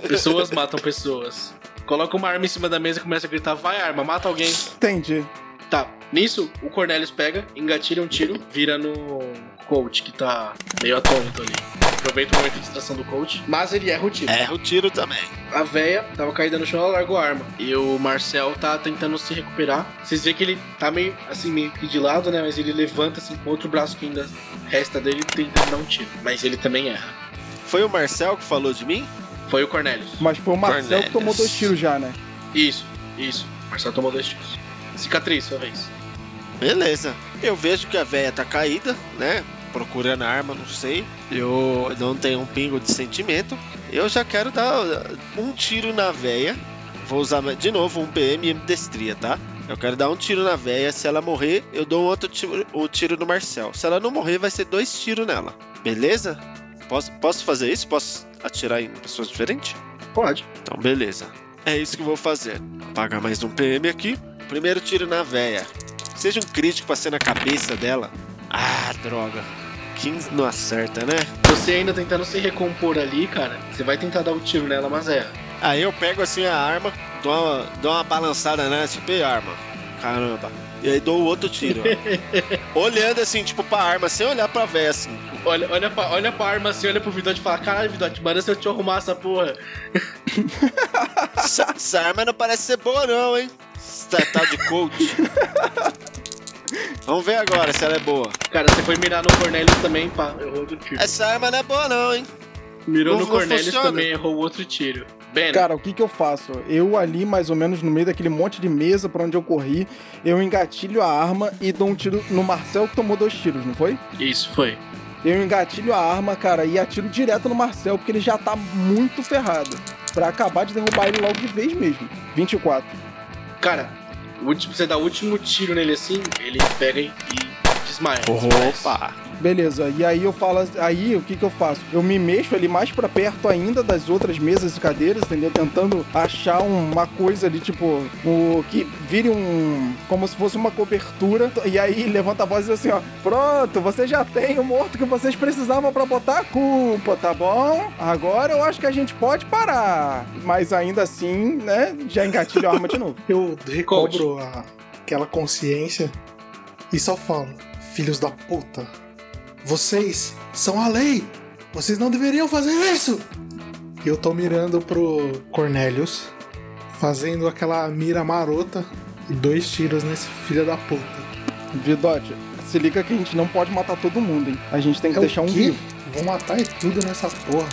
Speaker 3: Pessoas matam pessoas. Coloca uma arma em cima da mesa e começa a gritar, vai arma, mata alguém.
Speaker 1: Entendi.
Speaker 3: Tá, nisso, o Cornelius pega, engatilha um tiro, vira no coach que tá meio atônito ali. Aproveita o momento de distração do coach, mas ele erra o tiro.
Speaker 4: Erra o tiro também.
Speaker 3: A véia tava caída no chão, ela largou a arma. E o Marcel tá tentando se recuperar. Vocês veem que ele tá meio assim, meio que de lado, né? Mas ele levanta assim com outro braço que ainda resta dele tentando dar um tiro. Mas ele também erra.
Speaker 4: Foi o Marcel que falou de mim?
Speaker 3: Foi o Cornelius.
Speaker 1: Mas foi o Marcel que
Speaker 4: Cornelius.
Speaker 1: tomou dois tiros já, né?
Speaker 3: Isso, isso. Marcel tomou dois tiros. Cicatriz, sua vez.
Speaker 4: Beleza. Eu vejo que a véia tá caída, né? Procurando a arma, não sei. Eu não tenho um pingo de sentimento. Eu já quero dar um tiro na véia. Vou usar de novo um PM e destria, tá? Eu quero dar um tiro na véia. Se ela morrer, eu dou um outro tiro, um tiro no Marcel. Se ela não morrer, vai ser dois tiros nela. Beleza? Posso, posso fazer isso? Posso atirar em pessoas diferentes?
Speaker 3: Pode.
Speaker 4: Então, beleza. É isso que eu vou fazer. Apagar mais um PM aqui. Primeiro tiro na véia. Seja um crítico pra ser na cabeça dela. Ah, droga. 15 não acerta, né?
Speaker 3: Você ainda tentando se recompor ali, cara. Você vai tentar dar o tiro nela, mas erra.
Speaker 4: Aí eu pego assim a arma, dou uma, dou uma balançada nela, tipo, e arma. Caramba. E aí dou o outro tiro. Olhando assim, tipo, pra arma, sem olhar pra véia, assim.
Speaker 3: Olha, olha, pra, olha pra arma assim, olha pro Vidote e fala: Caralho, Vidote, manda se eu te arrumar essa porra.
Speaker 4: Essa, essa arma não parece ser boa, não, hein? Essa tal de coach. Vamos ver agora se ela é boa.
Speaker 3: Cara, você foi mirar no Cornelius também, pá, outro tiro.
Speaker 4: Essa arma não é boa, não, hein?
Speaker 3: Mirou
Speaker 4: não-
Speaker 3: no Cornelius também, errou outro tiro. Ben,
Speaker 1: Cara, o que que eu faço? Eu ali, mais ou menos no meio daquele monte de mesa pra onde eu corri, eu engatilho a arma e dou um tiro no Marcel que tomou dois tiros, não foi?
Speaker 3: isso foi.
Speaker 1: Eu engatilho a arma, cara, e atiro direto no Marcel, porque ele já tá muito ferrado. Pra acabar de derrubar ele logo de vez mesmo. 24.
Speaker 3: Cara, o último, você dá o último tiro nele assim, ele pega e, desmaece.
Speaker 4: Opa!
Speaker 1: Beleza, e aí eu falo, aí o que que eu faço? Eu me mexo ali mais pra perto ainda das outras mesas e cadeiras, entendeu? Tentando achar uma coisa ali, tipo, o que vire um, como se fosse uma cobertura, e aí levanta a voz e diz assim, ó, pronto, você já tem o morto que vocês precisavam pra botar a culpa, tá bom? Agora eu acho que a gente pode parar, mas ainda assim, né, já engatilho a arma de novo.
Speaker 2: Eu recobro a- aquela consciência e só falo: Filhos da puta, vocês são a lei! Vocês não deveriam fazer isso! E eu tô mirando pro Cornelius, fazendo aquela mira marota e dois tiros nesse filho da puta.
Speaker 1: Vidote, se liga que a gente não pode matar todo mundo, hein? A gente tem que
Speaker 2: É o
Speaker 1: deixar um vivo.
Speaker 2: Vou matar é tudo nessa porra.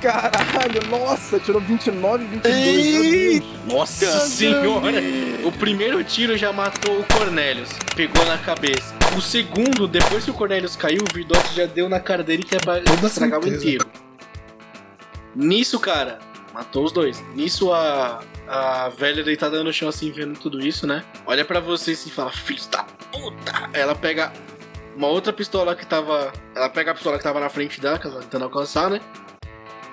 Speaker 1: Caralho, nossa, tirou 29 e 22, meu Deus.
Speaker 3: Nossa senhora! O primeiro tiro já matou o Cornelius, pegou na cabeça. O segundo, depois que o Cornelius caiu, o Vidote já deu na cara dele que é pra
Speaker 2: Toda
Speaker 3: estragar o
Speaker 2: certeza.
Speaker 3: inteiro. Nisso, cara, matou os dois. Nisso, a, a velha deitada no chão, assim, vendo tudo isso, né? Olha pra você assim e fala: Filhos da puta! Ela pega uma outra pistola que tava. Ela pega a pistola que tava na frente dela, que ela tá tentando alcançar, né?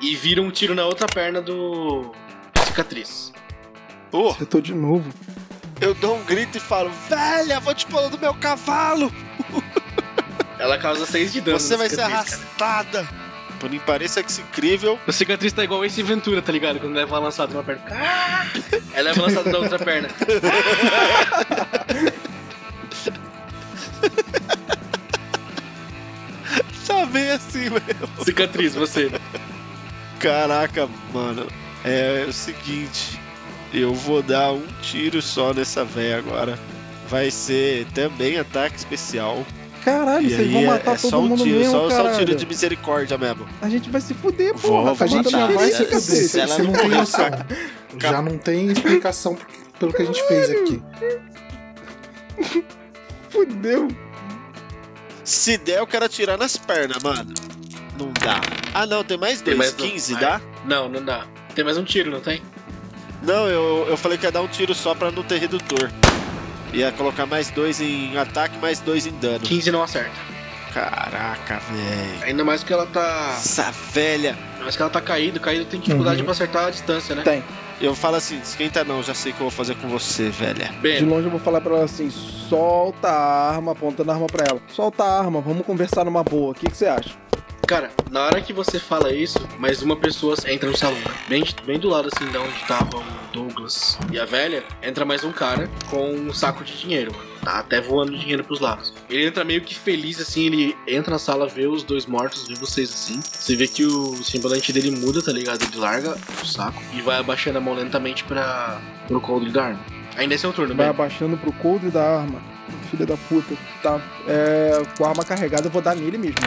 Speaker 3: E vira um tiro na outra perna do. Cicatriz.
Speaker 4: Oh,
Speaker 1: Acertou de novo.
Speaker 4: Eu dou um grito e falo, velha, vou te pôr do meu cavalo.
Speaker 3: Ela causa 6 de dano.
Speaker 4: Você vai ser
Speaker 3: cicatriz, cara.
Speaker 4: arrastada. Por mim pareça que isso é incrível.
Speaker 3: O cicatriz tá igual esse Ventura, tá ligado? Quando leva uma lançada numa perna. Ah! Ela leva uma lançada na outra perna.
Speaker 4: Tá bem assim, velho.
Speaker 3: Cicatriz, você.
Speaker 4: Caraca, mano. É o seguinte. Eu vou dar um tiro só nessa véia agora. Vai ser também ataque especial.
Speaker 1: Caralho,
Speaker 4: E
Speaker 1: vocês
Speaker 4: aí
Speaker 1: vão
Speaker 4: é,
Speaker 1: matar
Speaker 4: é
Speaker 1: todo
Speaker 4: só um
Speaker 1: mundo
Speaker 4: tiro,
Speaker 1: mesmo,
Speaker 4: só, só um tiro de misericórdia mesmo.
Speaker 1: A gente vai se fuder,
Speaker 4: vou
Speaker 1: a gente
Speaker 2: A gente
Speaker 4: matar.
Speaker 2: já vai se fuder, você
Speaker 4: não
Speaker 2: tem noção. Já não tem explicação pelo que a gente fez aqui.
Speaker 1: Fudeu.
Speaker 4: Se der, eu quero atirar nas pernas, mano. Não dá. Ah, não, tem mais
Speaker 3: Tem
Speaker 4: dois.
Speaker 3: mais dois,
Speaker 4: 15,
Speaker 3: vai.
Speaker 4: dá?
Speaker 3: Não, não dá. Tem mais um tiro, não tem?
Speaker 4: Não, eu, eu falei que ia dar um tiro só pra não ter redutor. Ia colocar mais dois em ataque, mais dois em dano.
Speaker 3: 15 não acerta.
Speaker 4: Caraca, velho.
Speaker 3: Ainda mais que ela tá.
Speaker 4: Essa velha.
Speaker 3: Ainda mais que ela tá caído. Caído tem dificuldade
Speaker 2: Uhum.
Speaker 3: pra acertar a distância, né?
Speaker 1: Tem.
Speaker 4: Eu falo assim, esquenta não, já sei o que eu vou fazer com você, velha.
Speaker 1: De
Speaker 3: Bem,
Speaker 1: longe eu vou falar pra ela assim: solta a arma, apontando a arma pra ela. Solta a arma, vamos conversar numa boa. O que, que você acha?
Speaker 3: Cara, na hora que você fala isso, mais uma pessoa entra no salão, né? Bem, bem do lado assim de onde tava o Douglas e a velha, entra mais um cara com um saco de dinheiro, mano. Tá até voando dinheiro pros lados. Ele entra meio que feliz, assim, ele entra na sala, vê os dois mortos, vê vocês assim. Você vê que o semblante dele muda, tá ligado? Ele larga o saco e vai abaixando a mão lentamente pra, pro coldre da arma. Ainda é seu turno,
Speaker 1: Vai
Speaker 3: bem.
Speaker 1: abaixando pro coldre da arma. Filha da puta. Tá. É. Com a arma carregada eu vou dar nele mesmo.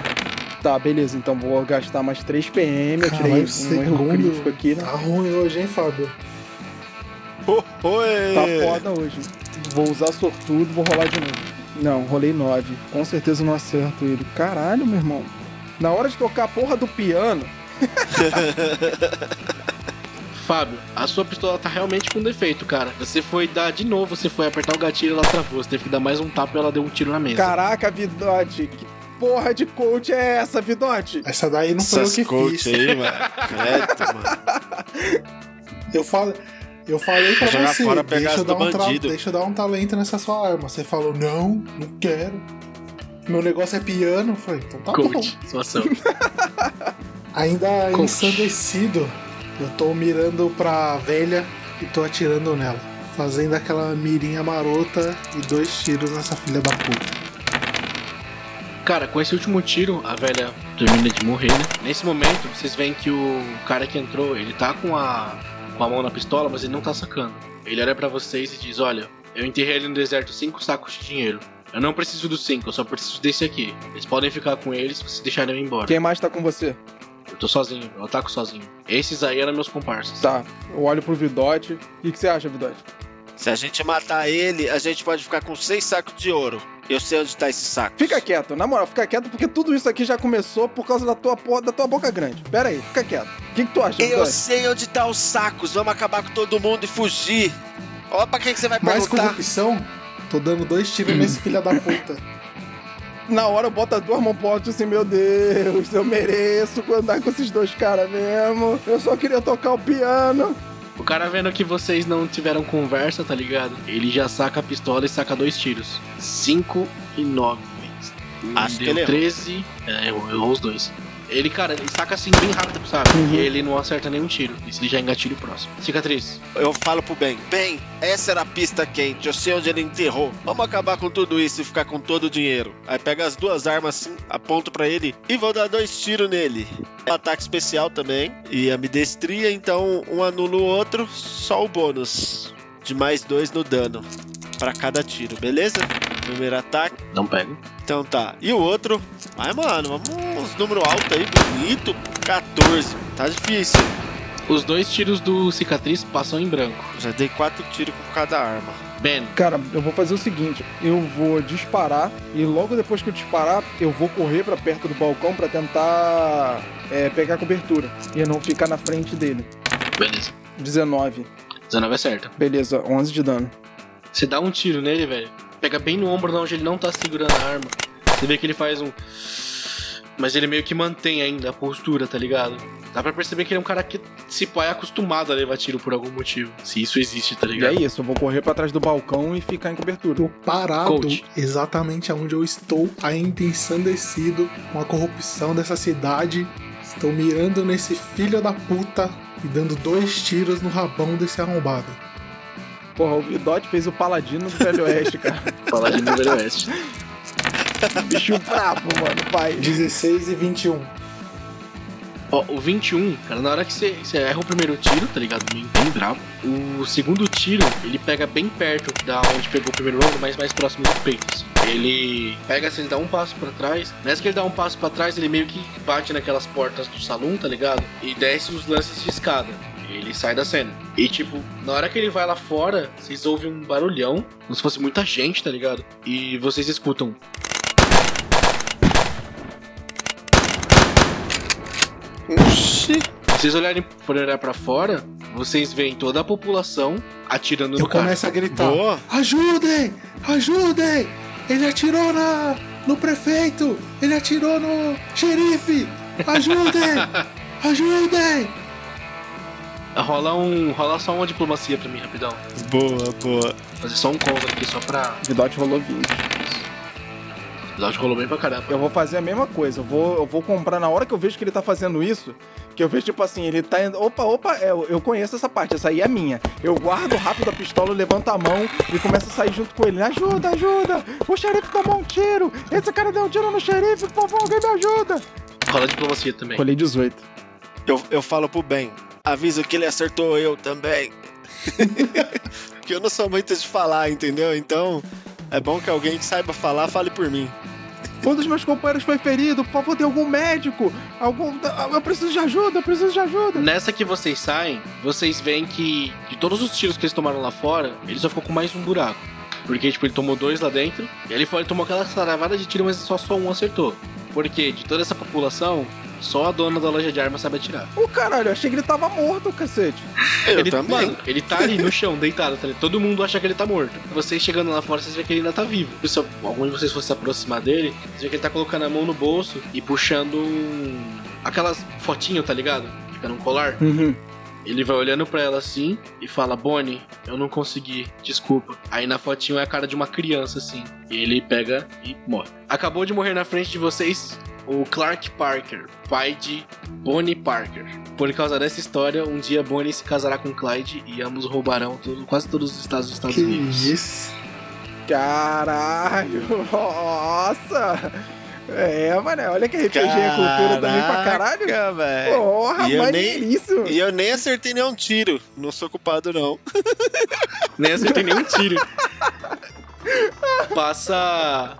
Speaker 1: Tá, beleza. Então vou gastar mais 3 PM. Eu tirei
Speaker 2: Caralho,
Speaker 1: um erro
Speaker 2: segundo.
Speaker 1: crítico aqui, né?
Speaker 2: Tá ruim hoje, hein, Fábio?
Speaker 4: Oh, oi.
Speaker 1: Tá foda hoje. Vou usar sortudo, vou rolar de novo. Não, rolei 9. Com certeza eu não acerto ele. Caralho, meu irmão. Na hora de tocar a porra do piano,
Speaker 3: Fábio, a sua pistola tá realmente com defeito, cara. Você foi dar de novo, você foi apertar o gatilho e ela travou. Você teve que dar mais um tapa e ela deu um tiro na mesa.
Speaker 1: caraca, Vidote. Que porra de coach é essa, Vidote?
Speaker 2: Essa daí não foi eu
Speaker 4: Essas
Speaker 2: que
Speaker 4: coach
Speaker 2: fiz.
Speaker 4: aí, mano. Mano.
Speaker 2: Eu, falo, eu falei pra
Speaker 4: Jogar
Speaker 2: você,
Speaker 4: fora,
Speaker 2: deixa eu, dar um tra-
Speaker 4: bandido.
Speaker 2: deixa eu dar um talento nessa sua arma. Você falou, não, não quero. Meu negócio é piano. Eu falei, então tá bom.
Speaker 3: Coach, sua ação.
Speaker 2: Ainda
Speaker 3: Coach.
Speaker 2: ensandecido, eu tô mirando pra velha e tô atirando nela. Fazendo aquela mirinha marota e dois tiros nessa filha da puta.
Speaker 3: Cara, com esse último tiro, a velha termina de morrer, né? Nesse momento, vocês veem que o cara que entrou, ele tá com a, com a mão na pistola, mas ele não tá sacando. Ele olha pra vocês e diz: Olha, eu enterrei ali no deserto cinco sacos de dinheiro. Eu não preciso dos cinco, eu só preciso desse aqui. Eles podem ficar com eles se vocês deixarem eu ir embora.
Speaker 1: Quem mais tá com você?
Speaker 3: Eu tô sozinho, eu ataco sozinho. Esses aí eram meus comparsas.
Speaker 1: Tá, eu olho pro Vidote. O que, que você acha, Vidote?
Speaker 4: Se a gente matar ele, a gente pode ficar com seis sacos de ouro. Eu sei onde tá esse saco.
Speaker 1: Fica quieto, na moral, fica quieto, porque tudo isso aqui já começou por causa da tua porra, da tua boca grande. Pera aí, fica quieto. O que, que tu acha,
Speaker 4: Eu sei onde tá os sacos. Vamos acabar com todo mundo e fugir. Ó, pra quem que você vai
Speaker 2: Mais
Speaker 4: perguntar?
Speaker 2: corrupção, tô dando dois tiros nesse filha da puta.
Speaker 1: Na hora eu boto as duas mãos pro alto e assim, meu Deus, eu mereço andar com esses dois caras mesmo. Eu só queria tocar o piano.
Speaker 3: O cara vendo que vocês não tiveram conversa, tá ligado? Ele já saca a pistola e saca dois tiros. 5 e 9.
Speaker 4: Acho que ele errou.
Speaker 3: 13. É, errou, errou os dois. Ele, cara, ele saca assim bem rápido, sabe?
Speaker 1: Uhum.
Speaker 3: E ele não acerta nenhum tiro. Isso ele já engatilha o próximo. Cicatriz.
Speaker 4: Eu falo pro Ben. Ben, essa era a pista quente. Eu sei onde ele enterrou. Vamos acabar com tudo isso e ficar com todo o dinheiro. Aí pega as duas armas assim, aponto pra ele e vou dar dois tiros nele. Ataque especial também. E a ambidestria, então um anula o outro, só o bônus. De mais dois no dano. Pra cada tiro, beleza? Primeiro ataque.
Speaker 3: Não pega.
Speaker 4: Então tá. E o outro? Ai, mano, vamos número alto aí, bonito. 14. Tá difícil.
Speaker 3: Os dois tiros do cicatriz passam em branco.
Speaker 4: Já dei quatro tiros com cada arma.
Speaker 3: Ben,
Speaker 1: Cara, eu vou fazer o seguinte: eu vou disparar e logo depois que eu disparar, eu vou correr pra perto do balcão pra tentar é, pegar cobertura e não ficar na frente dele.
Speaker 3: beleza.
Speaker 1: 19.
Speaker 3: 19 é certo.
Speaker 1: Beleza, 11 de dano.
Speaker 3: Você dá um tiro nele, velho. Pega bem no ombro de onde ele não tá segurando a arma. Você vê que ele faz um. Mas ele meio que mantém ainda a postura, tá ligado? Dá pra perceber que ele é um cara que, se pá, é acostumado a levar tiro por algum motivo. Se isso existe, tá
Speaker 1: E é
Speaker 3: ligado?
Speaker 1: isso, eu vou correr pra trás do balcão e ficar em cobertura.
Speaker 2: Tô parado
Speaker 3: Coach.
Speaker 2: exatamente onde eu estou, ainda ensandecido com a corrupção dessa cidade. Estou mirando nesse filho da puta e dando dois tiros no rabão desse arrombado.
Speaker 1: Porra, o Vidote fez o paladino do Velho Oeste, cara.
Speaker 3: Falar de Nível Oeste.
Speaker 1: Bicho bravo, mano, pai.
Speaker 2: 16 e 21.
Speaker 3: Ó, o 21, cara, na hora que você, você erra o primeiro tiro, tá ligado? Bem, bem bravo. O segundo tiro, ele pega bem perto da onde pegou o primeiro ângulo, mas mais próximo do peito. assim. Ele pega assim, ele dá um passo pra trás. Nessa que ele dá um passo pra trás, ele meio que bate naquelas portas do salão, tá ligado? E desce os lances de escada. Ele sai da cena. E tipo, na hora que ele vai lá fora, vocês ouvem um barulhão, como se fosse muita gente, tá ligado? E vocês escutam.
Speaker 4: Oxi.
Speaker 3: Se vocês olharem, forem olhar pra fora, vocês veem toda a população atirando
Speaker 2: Eu
Speaker 3: no cara.
Speaker 2: começo a gritar:
Speaker 4: Boa.
Speaker 2: Ajudem! Ajudem! Ele atirou na, no prefeito! Ele atirou no xerife! Ajudem! Ajudem!
Speaker 3: Rola um. Rola só uma diplomacia pra mim, rapidão.
Speaker 4: Boa, boa.
Speaker 3: Fazer só um conto aqui só pra.
Speaker 1: Vidote rolou 20.
Speaker 3: O Dodge rolou bem pra caramba.
Speaker 1: Eu vou fazer a mesma coisa. Eu vou, eu vou comprar na hora que eu vejo que ele tá fazendo isso. Que eu vejo, tipo assim, ele tá indo. Opa, opa, é, eu, eu conheço essa parte, essa aí é minha. Eu guardo rápido a pistola, levanto a mão e começo a sair junto com ele. Ajuda, ajuda! O xerife tomou um tiro! Esse cara deu um tiro no xerife, por favor, alguém me ajuda!
Speaker 3: Rola diplomacia também.
Speaker 1: Colei 18.
Speaker 4: Eu, eu falo pro Ben. Avisa que ele acertou eu também. Porque eu não sou muito de falar, entendeu? Então, é bom que alguém que saiba falar, fale por mim.
Speaker 1: Um dos meus companheiros foi ferido, por favor, tem algum médico? Algum. Eu preciso de ajuda, eu preciso de ajuda!
Speaker 3: Nessa que vocês saem, vocês veem que de todos os tiros que eles tomaram lá fora, ele só ficou com mais um buraco. Porque, tipo, ele tomou dois lá dentro, e ele, foi, ele tomou aquela saravada de tiro, mas só, só um acertou. Porque de toda essa população, só a dona da loja de armas sabe atirar.
Speaker 1: Ô caralho, eu achei que ele tava morto, cacete.
Speaker 4: Eu
Speaker 3: ele,
Speaker 4: também.
Speaker 3: Mano, ele tá ali no chão, deitado, tá ligado? Todo mundo acha que ele tá morto. Vocês chegando lá fora, vocês veem que ele ainda tá vivo. Se algum de vocês fosse se aproximar dele, vocês veem que ele tá colocando a mão no bolso e puxando um... aquelas fotinhas, tá ligado? Fica num colar.
Speaker 1: Uhum.
Speaker 3: Ele vai olhando pra ela assim e fala: Bonnie, eu não consegui, desculpa. Aí na fotinho é a cara de uma criança assim. E ele pega e morre. Acabou de morrer na frente de vocês o Clark Parker, pai de Bonnie Parker. Por causa dessa história, um dia Bonnie se casará com Clyde e ambos roubarão tudo, quase todos os estados dos Estados
Speaker 2: Que
Speaker 3: Unidos.
Speaker 2: isso?
Speaker 1: Caralho! Nossa! É, mano, olha que RPG é cultura também pra caralho.
Speaker 4: Caraca, velho.
Speaker 1: Porra,
Speaker 4: E eu nem-
Speaker 1: maneiríssimo!
Speaker 4: E eu nem acertei nenhum tiro. Não sou culpado, não.
Speaker 3: Nem acertei nenhum tiro. Passa.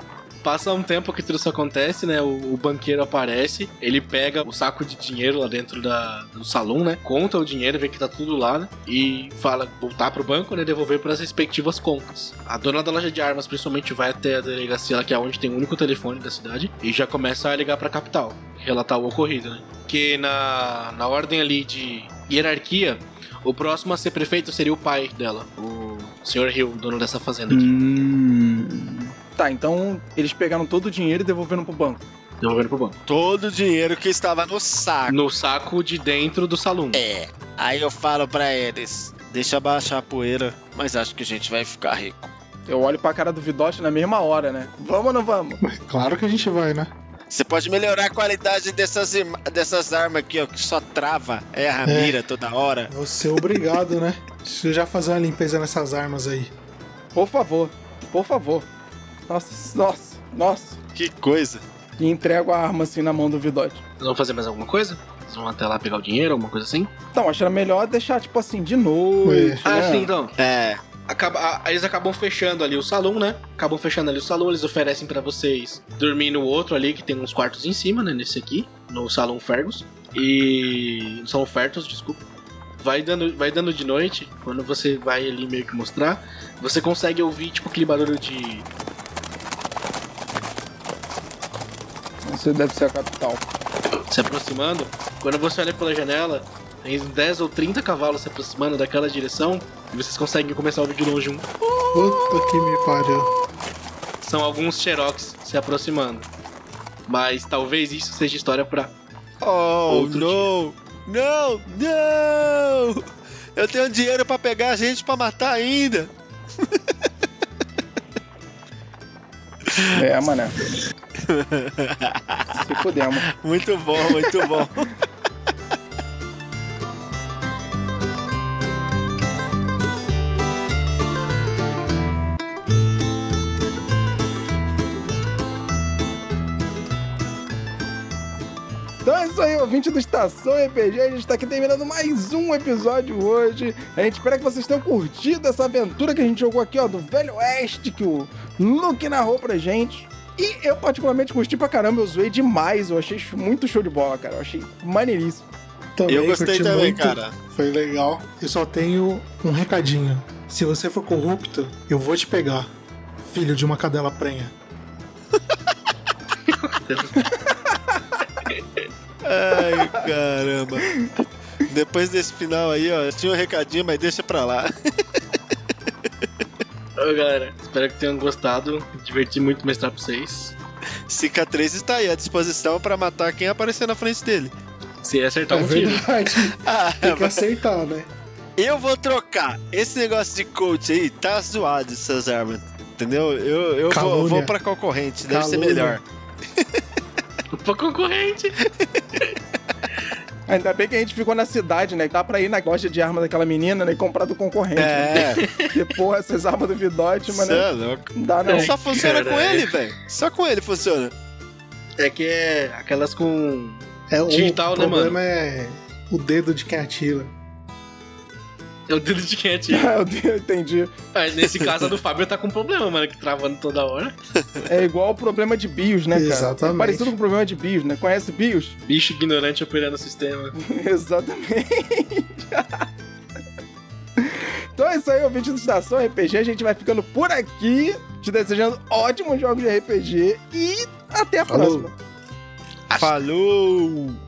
Speaker 3: Passa um tempo que tudo isso acontece, né? O, o banqueiro aparece, ele pega o saco de dinheiro lá dentro da, do salão, né? Conta o dinheiro, vê que tá tudo lá, né? E fala voltar pro banco, né? Devolver para as respectivas contas. A dona da loja de armas, principalmente, vai até a delegacia que é onde tem o único telefone da cidade, e já começa a ligar pra capital, relatar o ocorrido, né? Que na, na ordem ali de hierarquia, o próximo a ser prefeito seria o pai dela, o Sr. Hill, dono dessa fazenda aqui.
Speaker 1: Hum. Tá, então eles pegaram todo o dinheiro e devolveram pro banco.
Speaker 3: Devolvendo pro banco.
Speaker 4: Todo o dinheiro que estava no saco.
Speaker 3: No saco de dentro do salão.
Speaker 4: É. Aí eu falo pra eles: deixa baixar a poeira, mas acho que a gente vai ficar rico.
Speaker 1: Eu olho pra cara do Vidote na mesma hora, né? Vamos ou não vamos?
Speaker 2: Claro que a gente vai, né?
Speaker 4: Você pode melhorar a qualidade dessas, dessas armas aqui, ó, que só trava, erra a
Speaker 2: É.
Speaker 4: mira toda hora.
Speaker 2: Você é obrigado, né? Deixa eu já fazer uma limpeza nessas armas aí.
Speaker 1: Por favor, por favor. Nossa, nossa, nossa.
Speaker 4: Que coisa.
Speaker 1: E entrego a arma assim na mão do Vidote.
Speaker 3: Vocês vão fazer mais alguma coisa? Vocês vão até lá pegar o dinheiro, alguma coisa assim?
Speaker 1: Então, acho que era melhor deixar, tipo assim, de noite.
Speaker 3: Ah,
Speaker 1: né?
Speaker 3: sim, então.
Speaker 4: É.
Speaker 3: Acaba, a- eles acabam fechando ali o salão, né? Acabam fechando ali o salão, eles oferecem pra vocês dormir no outro ali, que tem uns quartos em cima, né? Nesse aqui, no salão Fergus. E. No salão Fertus, desculpa. Vai dando, vai dando de noite, quando você vai ali meio que mostrar, você consegue ouvir, tipo, aquele barulho de.
Speaker 1: Você deve ser a capital.
Speaker 3: se aproximando. Quando você olha pela janela, tem 10 ou 30 cavalos se aproximando daquela direção. E vocês conseguem começar a ouvir de longe um.
Speaker 2: Puta que me pariu.
Speaker 3: São alguns Xerox se aproximando. Mas talvez isso seja história pra.
Speaker 4: Oh,
Speaker 3: Outro
Speaker 4: não! Não, não! Eu tenho dinheiro pra pegar a gente pra matar ainda.
Speaker 1: É, mané. Se fudemos.
Speaker 4: Muito bom, muito bom.
Speaker 1: Então é isso aí, ouvinte do Estação RPG. A gente tá aqui terminando mais um episódio hoje. A gente espera que vocês tenham curtido essa aventura que a gente jogou aqui, ó, do Velho Oeste, que o Luke narrou pra gente. E eu, particularmente, curti pra caramba. Eu zoei demais. Eu achei muito show de bola, cara. Eu achei maneiríssimo.
Speaker 2: Também
Speaker 4: Eu gostei
Speaker 2: curti
Speaker 4: também,
Speaker 2: muito,
Speaker 4: cara.
Speaker 2: Foi legal. Eu só tenho um recadinho. Se você for corrupto, eu vou te pegar. Filho de uma cadela prenha.
Speaker 4: Ai, caramba. Depois desse final aí, ó, tinha um recadinho, mas deixa pra lá.
Speaker 3: Ô, galera, espero que tenham gostado. Diverti muito mestrar pra vocês.
Speaker 4: Cicatriz está aí à disposição pra matar quem aparecer na frente dele.
Speaker 3: Se acertar
Speaker 2: é
Speaker 3: um tiro.
Speaker 4: Ah,
Speaker 2: Tem que aceitar, né?
Speaker 4: eu vou trocar. Esse negócio de coach aí tá zoado, essas armas. Entendeu? Eu, eu vou,
Speaker 2: Calúnia.
Speaker 4: vou pra concorrente, deve ser
Speaker 2: Calúnia.
Speaker 4: melhor.
Speaker 3: Pra concorrente.
Speaker 1: Ainda bem que a gente ficou na cidade, né? Dá pra ir na loja de arma daquela menina né, e comprar do concorrente. né?
Speaker 4: É,
Speaker 1: Porque, porra, essas armas do Vidote,
Speaker 4: você
Speaker 1: mano,
Speaker 4: é louco.
Speaker 1: não dá não.
Speaker 4: Só funciona com
Speaker 3: Caralho.
Speaker 4: ele, velho. Só com ele funciona.
Speaker 3: É que é aquelas com.
Speaker 2: É, o
Speaker 3: Digital, né,
Speaker 2: problema é o dedo de quem atira.
Speaker 3: É o dedo de quem atira.
Speaker 1: Eu entendi.
Speaker 3: Mas nesse caso, a do Fábio tá com problema, mano, que travando toda hora.
Speaker 1: É igual o problema de BIOS, né, cara?
Speaker 2: Exatamente.
Speaker 1: É parecido com o problema de BIOS, né? Conhece BIOS?
Speaker 3: Bicho ignorante operando o sistema.
Speaker 1: Exatamente. então é isso aí, ouvinte do Estação RPG. A gente vai ficando por aqui, te desejando ótimos jogos de RPG e até a
Speaker 2: Falou.
Speaker 1: próxima.
Speaker 4: Falou!